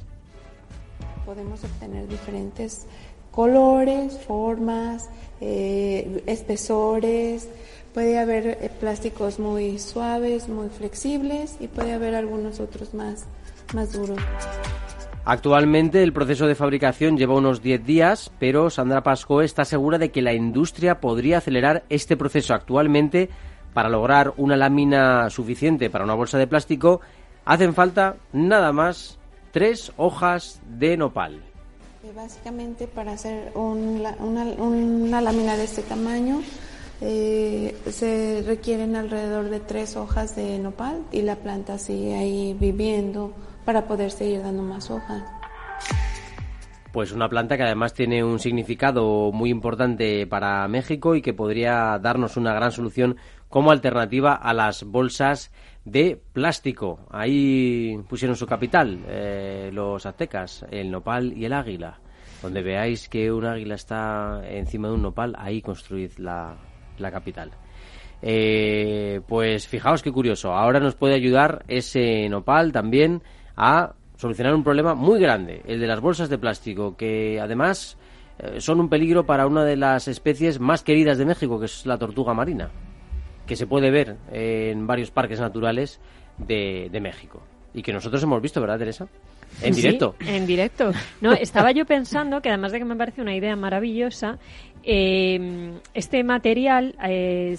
Podemos obtener diferentes colores, formas, eh, espesores, puede haber eh, plásticos muy suaves, muy flexibles y puede haber algunos otros más, más duros. Actualmente el proceso de fabricación lleva unos 10 días, pero Sandra Pasco está segura de que la industria podría acelerar este proceso. Actualmente para lograr una lámina suficiente para una bolsa de plástico, hacen falta nada más tres hojas de nopal. Básicamente para hacer una, una, lámina de este tamaño eh, se requieren alrededor de tres hojas de nopal y la planta sigue ahí viviendo para poder seguir dando más hojas. Pues una planta que además tiene un significado muy importante para México y que podría darnos una gran solución como alternativa a las bolsas de plástico. Ahí pusieron su capital eh, los aztecas, el nopal y el águila. Donde veáis que un águila está encima de un nopal, ahí construid la, capital. Eh, pues fijaos qué curioso. Ahora nos puede ayudar ese nopal también a solucionar un problema muy grande, el de las bolsas de plástico, que además eh, son un peligro para una de las especies más queridas de México, que es la tortuga marina, que se puede ver en varios parques naturales de, de México. Y que nosotros hemos visto, ¿verdad, Teresa? En directo. en directo. No, estaba yo pensando que además de que me parece una idea maravillosa, eh, este material eh,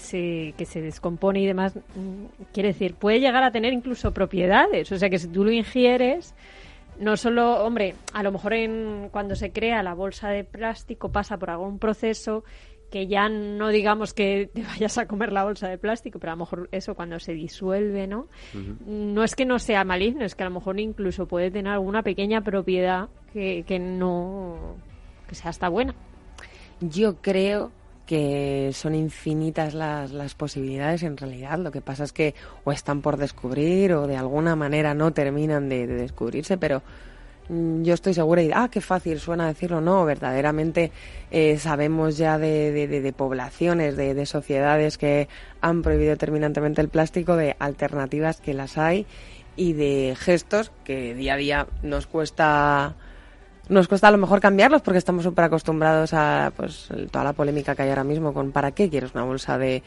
que se descompone y demás, mm, quiere decir, puede llegar a tener incluso propiedades. O sea que si tú lo ingieres, no solo, hombre, a lo mejor en, cuando se crea la bolsa de plástico pasa por algún proceso que ya no digamos que te vayas a comer la bolsa de plástico, pero a lo mejor eso cuando se disuelve, ¿no? No es que no sea maligno, es que a lo mejor incluso puede tener alguna pequeña propiedad que, que no que sea hasta buena. Yo creo que son infinitas las, las posibilidades en realidad. Lo que pasa es que o están por descubrir o de alguna manera no terminan de, de descubrirse, pero yo estoy segura y ah qué fácil suena decirlo no verdaderamente eh, sabemos ya de, de, de, de poblaciones de, de, sociedades que han prohibido terminantemente el plástico de alternativas que las hay y de gestos que día a día nos cuesta nos cuesta a lo mejor cambiarlos porque estamos súper acostumbrados a pues toda la polémica que hay ahora mismo con para qué quieres una bolsa de,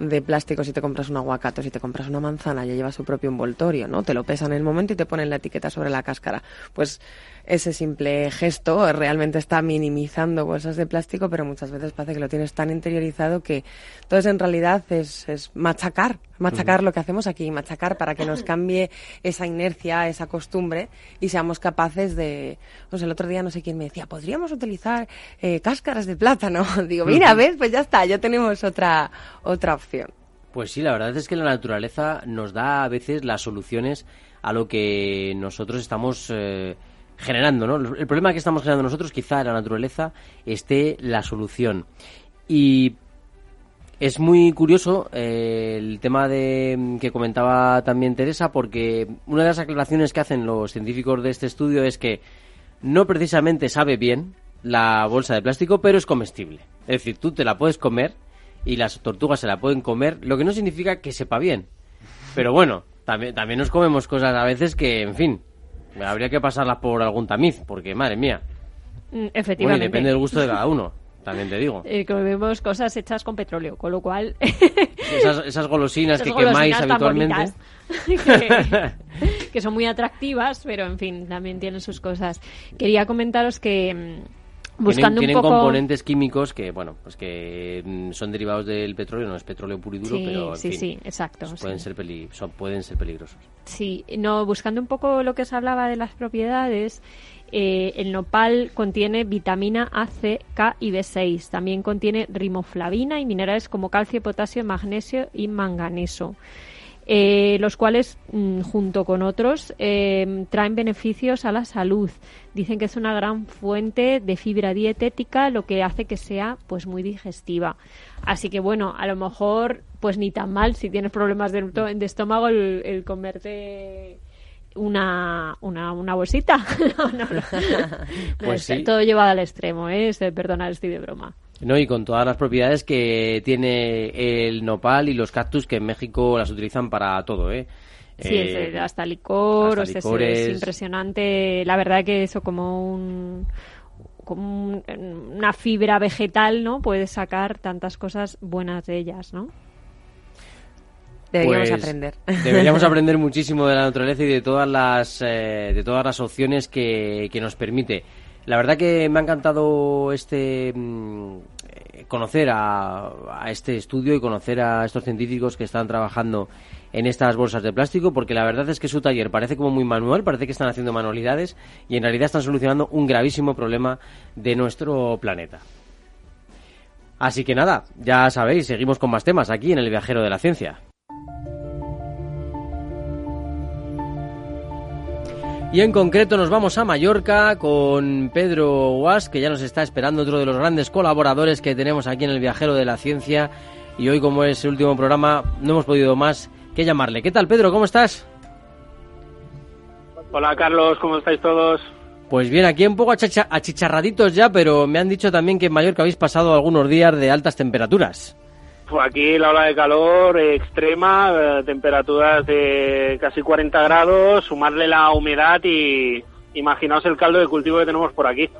de plástico si te compras un aguacate si te compras una manzana ya lleva su propio envoltorio, ¿no? Te lo pesan en el momento y te ponen la etiqueta sobre la cáscara. Pues ese simple gesto realmente está minimizando bolsas de plástico, pero muchas veces parece que lo tienes tan interiorizado que entonces en realidad es, es machacar, machacar lo que hacemos aquí, machacar para que nos cambie esa inercia, esa costumbre y seamos capaces de, pues el otro día no sé quién me decía, podríamos utilizar eh, cáscaras de plátano. Digo, mira, ves, pues ya está, ya tenemos otra otra opción. Pues sí, la verdad es que la naturaleza nos da a veces las soluciones a lo que nosotros estamos eh, generando, ¿no? El problema que estamos generando nosotros, quizá en la naturaleza esté la solución. Y es muy curioso eh, el tema de que comentaba también Teresa, porque una de las aclaraciones que hacen los científicos de este estudio es que no precisamente sabe bien la bolsa de plástico, pero es comestible. Es decir, tú te la puedes comer y las tortugas se la pueden comer, lo que no significa que sepa bien. Pero bueno, también, también nos comemos cosas a veces que, en fin, habría que pasarlas por algún tamiz, porque madre mía. Mm, Efectivamente. Bueno, y depende del gusto de cada uno, también te digo. Eh, comemos cosas hechas con petróleo, con lo cual... Esas, esas golosinas Esas que golosinas quemáis habitualmente. que, que son muy atractivas, pero en fin, también tienen sus cosas. Quería comentaros que mm, buscando tienen, un poco... componentes químicos que, bueno, pues que mm, son derivados del petróleo, no es petróleo puro y duro, Sí, pero en sí, fin, sí, exacto, pues pueden, sí. ser peli- son- pueden ser peligrosos. Sí, no, buscando un poco lo que os hablaba de las propiedades, eh, el nopal contiene vitamina A, C, K y B6. También contiene rimoflavina y minerales como calcio, potasio, magnesio y manganeso. eh, los cuales, mm, junto con otros, eh, traen beneficios a la salud. Dicen que es una gran fuente de fibra dietética, lo que hace que sea pues muy digestiva. Así que bueno, a lo mejor pues ni tan mal si tienes problemas de, estómago el, el comerte una, una, una bolsita. No, no, no. No, Pues sí. Todo llevado al extremo, ¿eh? Perdonad, estoy de broma. No, y con todas las propiedades que tiene el nopal y los cactus que en México las utilizan para todo, ¿eh? Sí, Eh, hasta licor, hasta o sea, es- impresionante. La verdad que eso como un como un- una fibra vegetal, ¿no? Puedes sacar tantas cosas buenas de ellas, ¿no? Deberíamos Pues, aprender. Deberíamos aprender muchísimo de la naturaleza y de todas las eh, de todas las opciones que, que nos permite. La verdad que me ha encantado este mm, eh, conocer a, a este estudio y conocer a estos científicos que están trabajando en estas bolsas de plástico, porque la verdad es que su taller parece como muy manual, parece que están haciendo manualidades y en realidad están solucionando un gravísimo problema de nuestro planeta. Así que nada, ya sabéis, seguimos con más temas aquí en el viajero de la ciencia. Y en concreto nos vamos a Mallorca con Pedro Guas, que ya nos está esperando, otro de los grandes colaboradores que tenemos aquí en el Viajero de la Ciencia. Y hoy, como es el último programa, no hemos podido más que llamarle. ¿Qué tal, Pedro? ¿Cómo estás? Hola Carlos, ¿cómo estáis todos? Pues bien, aquí un poco achicharraditos ya, pero me han dicho también que en Mallorca habéis pasado algunos días de altas temperaturas. Pues aquí la ola de calor extrema, eh, temperaturas de casi 40 grados, sumarle la humedad y imaginaos el caldo de cultivo que tenemos por aquí.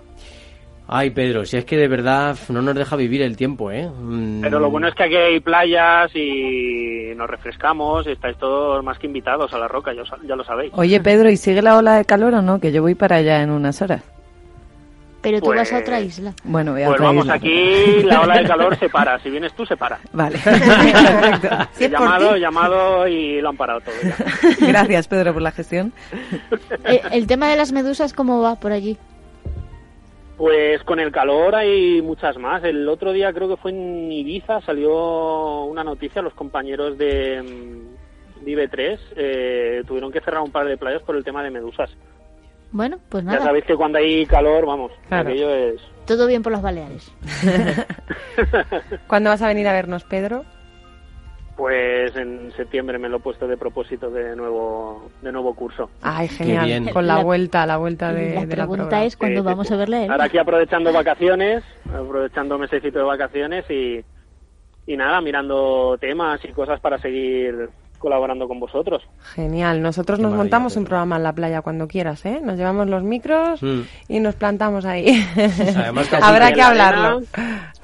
Ay, Pedro, si es que de verdad no nos deja vivir el tiempo, ¿eh? Mm, Pero lo bueno es que aquí hay playas y nos refrescamos, estáis todos más que invitados a la roca, ya lo sabéis. Oye, Pedro, ¿y sigue la ola de calor o no? Que yo voy para allá en unas horas. Pero tú Pues- vas a otra isla. Bueno, voy a Pues otra vamos, isla. aquí la ola de calor se para, si vienes tú se para. Vale, perfecto. Si llamado, llamado y lo han parado todo ya. Gracias, Pedro, por la gestión. Eh, el tema de las medusas, ¿cómo va por allí? Pues con el calor hay muchas más. El otro día creo que fue en Ibiza, salió una noticia, los compañeros de, mm, de IB3 eh, tuvieron que cerrar un par de playas por el tema de medusas. Bueno, pues Ya nada. sabéis que cuando hay calor, vamos, Claro. aquello es... Todo bien por los Baleares. ¿Cuándo vas a venir a vernos, Pedro? Pues en septiembre me lo he puesto de propósito de nuevo, de nuevo curso. Ay, genial. bien. Con la, La- vuelta, la vuelta de, la de la pregunta es cuándo Sí, vamos sí. a verle él. Ahora aquí aprovechando vacaciones, aprovechando mesecito de vacaciones y, y nada, mirando temas y cosas para seguir colaborando con vosotros. Genial. Nosotros Qué nos montamos un programa en la playa cuando quieras, ¿eh? Nos llevamos los micros Mm. y nos plantamos ahí. Además que así Habrá que que la hablarlo.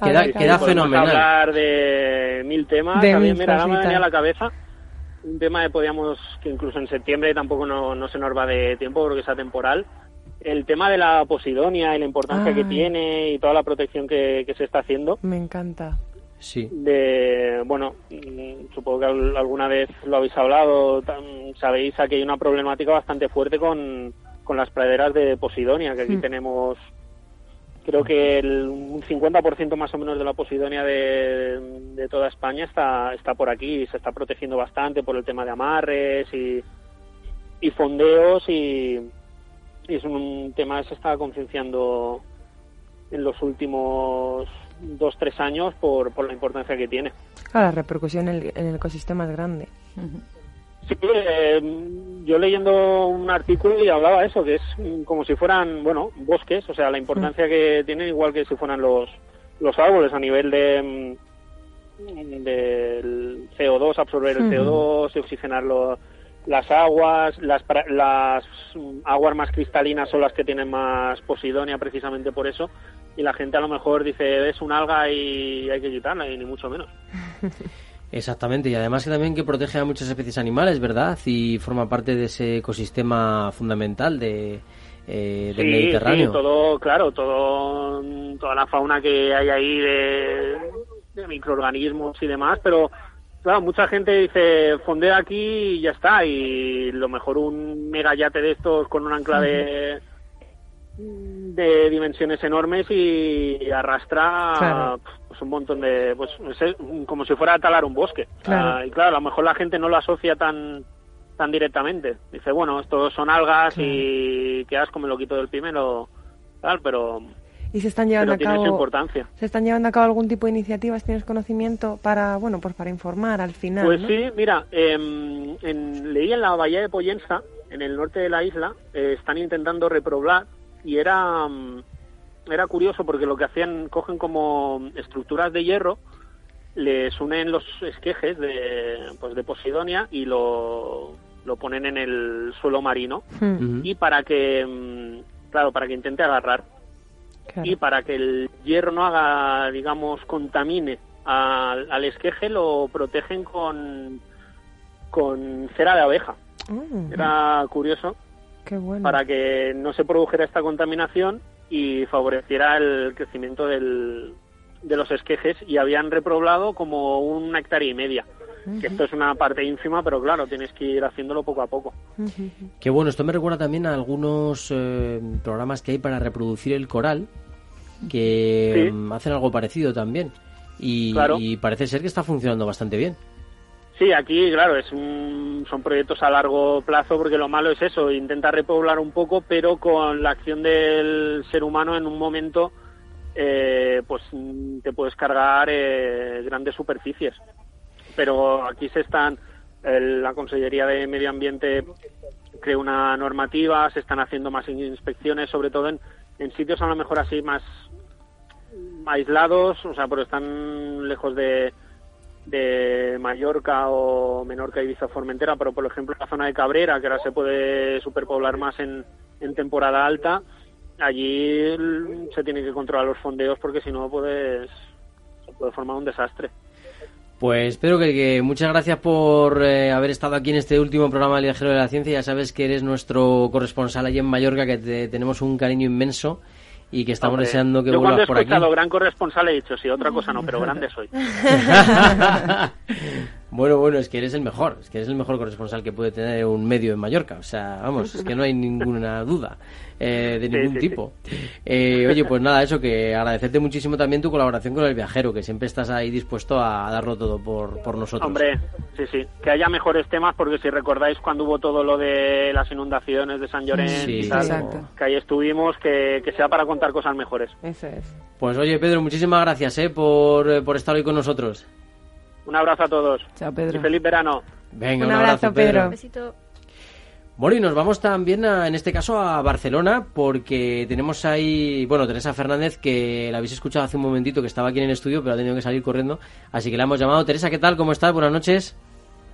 arena Queda- fenomenal. hablar de mil temas. De También mil me a la cabeza un tema que podíamos, que incluso en septiembre tampoco no, no se nos va de tiempo porque sea temporal. El tema de la posidonia y la importancia que Ay. tiene y toda la protección que, que se está haciendo. Me encanta. Sí. de bueno mm, supongo que al- alguna vez lo habéis hablado sabéis que hay una problemática bastante fuerte con, con las praderas de Posidonia que aquí Mm. tenemos creo que el, un 50% más o menos de la Posidonia de, de toda España está está por aquí y se está protegiendo bastante por el tema de amarres y, y fondeos y, y es un tema que se está concienciando en los últimos dos tres años por, por la importancia que tiene. Claro, la repercusión en el, en el ecosistema es grande. Sí, eh, yo leyendo un artículo y hablaba eso, que es mm, como si fueran, bueno, bosques, o sea, la importancia que tienen igual que si fueran los, los árboles a nivel de mm, del CO2, absorber el Ujú. CO2 y oxigenar lo- las aguas, las, las mm, aguas más cristalinas son las que tienen más posidonia precisamente por eso y la gente a lo mejor dice es un alga y hay que quitarla y ni mucho menos. Exactamente, y además que también que protege a muchas especies animales, ¿verdad? Y forma parte de ese ecosistema fundamental de, eh, del Sí, Mediterráneo. sí, todo, claro, todo, toda la fauna que hay ahí de, de microorganismos y demás, pero claro, mucha gente dice fondea aquí y ya está, y lo mejor un megayate de estos con un ancla de, de dimensiones enormes y arrastra Claro. pues, un montón de, pues es como si fuera a talar un bosque. Claro. Ah, y claro, a lo mejor la gente no lo asocia tan tan directamente. Dice, bueno, estos son algas y qué asco, me lo quito del primero, tal, pero, Y se están llevando pero a tiene su cabo importancia. se están llevando a cabo algún tipo de iniciativas, tienes conocimiento para, bueno, pues para informar al final, Pues ¿no? sí, mira, em, en, leí en la bahía de Poyensa, en el norte de la isla, eh, están intentando reproblar y era, mm, era curioso porque lo que hacían, cogen como estructuras de hierro, les unen los esquejes de, pues de Posidonia y lo, lo ponen en el suelo marino Hmm, y para que, mm, claro, para que intente agarrar claro. y para que el hierro no haga, digamos, contamine al, al esqueje, lo protegen con, con cera de abeja. Mm, Era curioso qué bueno. para que no se produjera esta contaminación y favoreciera el crecimiento del, de los esquejes y habían repoblado como una hectárea y media. Que esto es una parte ínfima, pero claro, tienes que ir haciéndolo poco a poco. Ujú. Qué bueno, esto me recuerda también a algunos eh, programas que hay para reproducir el coral, que Sí. mm, hacen algo parecido también. Y, Claro. y parece ser que está funcionando bastante bien. Sí, aquí, claro, es un- son proyectos a largo plazo porque lo malo es eso, intentar repoblar un poco, pero con la acción del ser humano en un momento, eh, pues mm, te puedes cargar eh, grandes superficies. Pero aquí se están, la Consellería de Medio Ambiente creó una normativa, se están haciendo más inspecciones, sobre todo en, en sitios a lo mejor así más aislados, o sea, pero están lejos de, de Mallorca o Menorca, Ibiza, Formentera, pero por ejemplo la zona de Cabrera, que ahora se puede superpoblar más en, en temporada alta, allí se tienen que controlar los fondeos porque si no puedes, se puede formar un desastre. Pues espero que, que muchas gracias por eh, haber estado aquí en este último programa del Viajero de la Ciencia. Ya sabes que eres nuestro corresponsal allí en Mallorca, que te- tenemos un cariño inmenso y que estamos Hombre, deseando que Yo cuando he vuelvas por aquí. escuchado gran corresponsal he dicho, sí, otra cosa no, pero grande soy. Bueno, bueno, es que eres el mejor, es que eres el mejor corresponsal que puede tener un medio en Mallorca, o sea, vamos, es que no hay ninguna duda eh, de ningún tipo. Eh, oye, pues nada, eso, que agradecerte muchísimo también tu colaboración con el viajero, que siempre estás ahí dispuesto a darlo todo por, por nosotros. Hombre, sí, sí, que haya mejores temas, porque si recordáis cuando hubo todo lo de las inundaciones de San Llorén y tal, que ahí estuvimos, que, que sea para contar cosas mejores. Eso es. Pues oye, Pedro, muchísimas gracias eh, por, eh, por estar hoy con nosotros. Un abrazo a todos. Chao, Pedro. Y feliz verano. Venga, Un un, abrazo, Pedro. Un besito. Bueno, y nos vamos también, a- en este caso, a Barcelona, porque tenemos ahí, bueno, Teresa Fernández, que la habéis escuchado hace un momentito, que estaba aquí en el estudio, pero ha tenido que salir corriendo, así que la hemos llamado. Teresa, ¿qué tal? ¿Cómo estás? Buenas noches.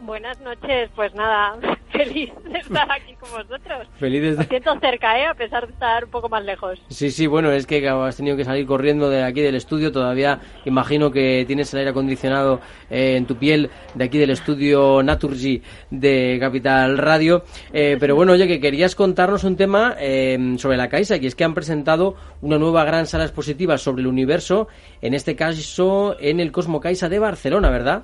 Buenas noches, pues nada, feliz de estar aquí con vosotros. Felices Os siento cerca, ¿eh? A pesar de estar un poco más lejos. Sí, sí, bueno, es que has tenido que salir corriendo de aquí del estudio. Todavía imagino que tienes el aire acondicionado eh, en tu piel de aquí del estudio Naturgy de Capital Radio. Eh, pero bueno, oye, que querías contarnos un tema eh, sobre la Caixa, y es que han presentado una nueva gran sala expositiva sobre el universo, en este caso en el Cosmo Caixa de Barcelona, ¿verdad?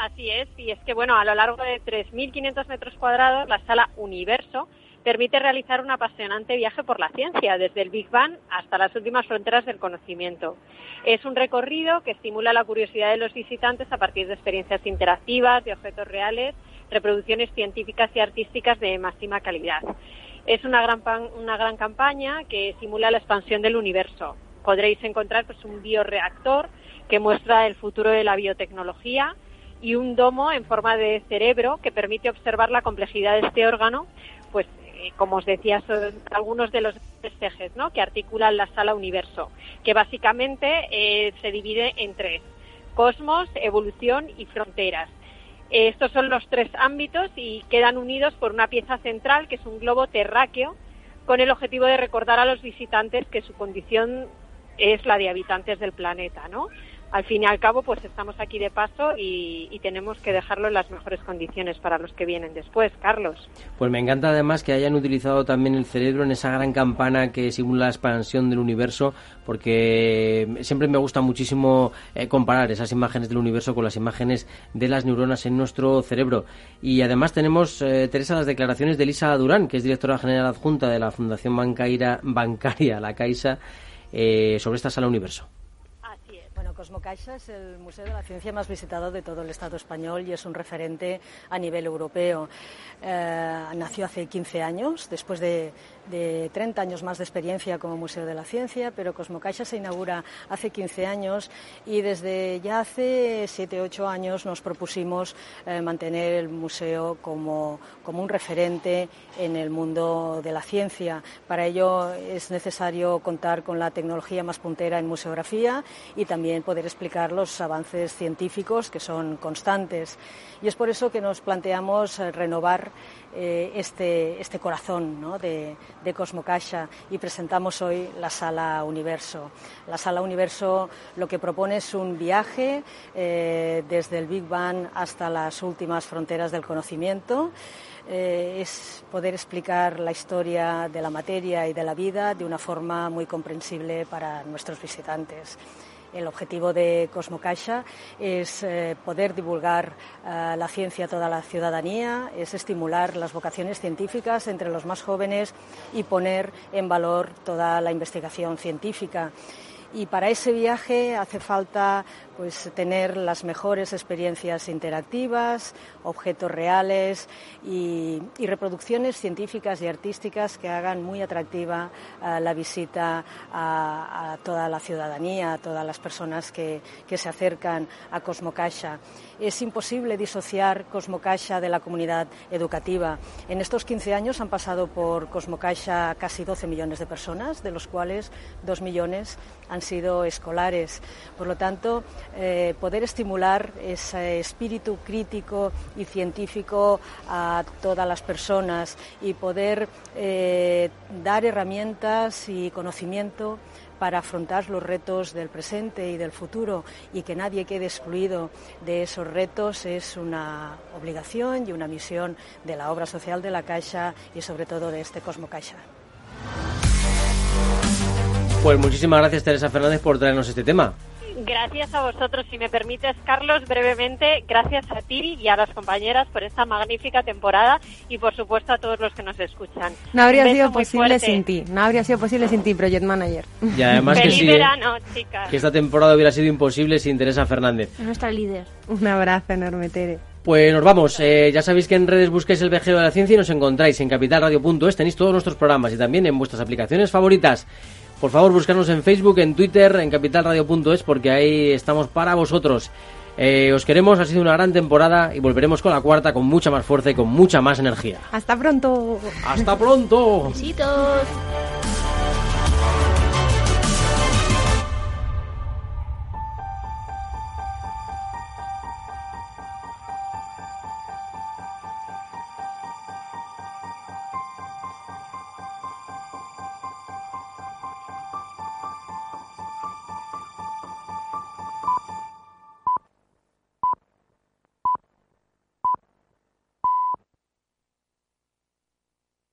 Así es, y es que bueno, a lo largo de 3.500 metros cuadrados, la sala Universo permite realizar un apasionante viaje por la ciencia, desde el Big Bang hasta las últimas fronteras del conocimiento. Es un recorrido que estimula la curiosidad de los visitantes a partir de experiencias interactivas, de objetos reales, reproducciones científicas y artísticas de máxima calidad. Es una gran, pan- una gran campaña que simula la expansión del universo. Podréis encontrar pues, un bioreactor que muestra el futuro de la biotecnología y un domo en forma de cerebro que permite observar la complejidad de este órgano, pues eh, como os decía, son algunos de los ejes ¿no? que articulan la sala universo, que básicamente eh, se divide en tres, cosmos, evolución y fronteras. Eh, Estos son los tres ámbitos y quedan unidos por una pieza central que es un globo terráqueo con el objetivo de recordar a los visitantes que su condición es la de habitantes del planeta, ¿no? Al fin y al cabo, pues estamos aquí de paso y, tenemos que dejarlo en las mejores condiciones para los que vienen después, Carlos. Pues me encanta además que hayan utilizado también el cerebro en esa gran campana que simula la expansión del universo, porque siempre me gusta muchísimo eh, comparar esas imágenes del universo con las imágenes de las neuronas en nuestro cerebro. Y además tenemos, eh, Teresa, las declaraciones de Elisa Durán, que es directora general adjunta de la Fundación Bancaira, Bancaria, la Caixa, eh, sobre esta sala universo. Cosmocaixa es el museo de la ciencia más visitado de todo el Estado español y es un referente a nivel europeo. Eh, nació hace 15 años, después de, de 30 años más de experiencia como Museo de la Ciencia, pero Cosmocaixa se inaugura hace 15 años y desde ya hace 7 8 años nos propusimos eh, mantener el museo como, como un referente en el mundo de la ciencia. Para ello es necesario contar con la tecnología más puntera en museografía y también poder explicar los avances científicos que son constantes. Y es por eso que nos planteamos eh, renovar eh, este, este corazón ¿no? de, de Cosmocaixa y presentamos hoy la Sala Universo. La Sala Universo lo que propone es un viaje eh, desde el Big Bang hasta las últimas fronteras del conocimiento. Eh, es poder explicar la historia de la materia y de la vida de una forma muy comprensible para nuestros visitantes. El objetivo de Cosmocaixa es eh, poder divulgar eh, la ciencia a toda la ciudadanía, es estimular las vocaciones científicas entre los más jóvenes y poner en valor toda la investigación científica. Y para ese viaje hace falta pues tener las mejores experiencias interactivas, objetos reales y, reproducciones científicas y artísticas que hagan muy atractiva uh, la visita a, a, toda la ciudadanía, a todas las personas que, que se acercan a Cosmocaixa. Es imposible disociar Cosmocaixa de la comunidad educativa. En estos 15 años han pasado por Cosmocaixa casi 12 millones de personas, de los cuales 2 millones han sido escolares. Por lo tanto, eh, poder estimular ese espíritu crítico y científico a todas las personas y poder eh, dar herramientas y conocimiento para afrontar los retos del presente y del futuro y que nadie quede excluido de esos retos es una obligación y una misión de la obra social de la Caixa y sobre todo de este Cosmo Caixa. Pues muchísimas gracias Teresa Fernández por traernos este tema. Gracias a vosotros. Si me permites, Carlos, brevemente, gracias a ti y a las compañeras por esta magnífica temporada y, por supuesto, a todos los que nos escuchan. No habría sido posible fuerte. sin ti. No habría sido posible sin ti, Project Manager. Y además que Feliz sí, ¿eh? verano, chicas. que esta temporada hubiera sido imposible sin Teresa Fernández. Es nuestra líder. Un abrazo enorme, Tere. Pues nos vamos. Eh, ya sabéis que en redes busquéis el vejero de la ciencia y nos encontráis en capitalradio.es. Tenéis todos nuestros programas y también en vuestras aplicaciones favoritas. Por favor, buscarnos en Facebook, en Twitter, en capitalradio.es porque ahí estamos para vosotros. Eh, os queremos, ha sido una gran temporada y volveremos con la cuarta con mucha más fuerza y con mucha más energía. Hasta pronto. ¡Hasta pronto! Besitos.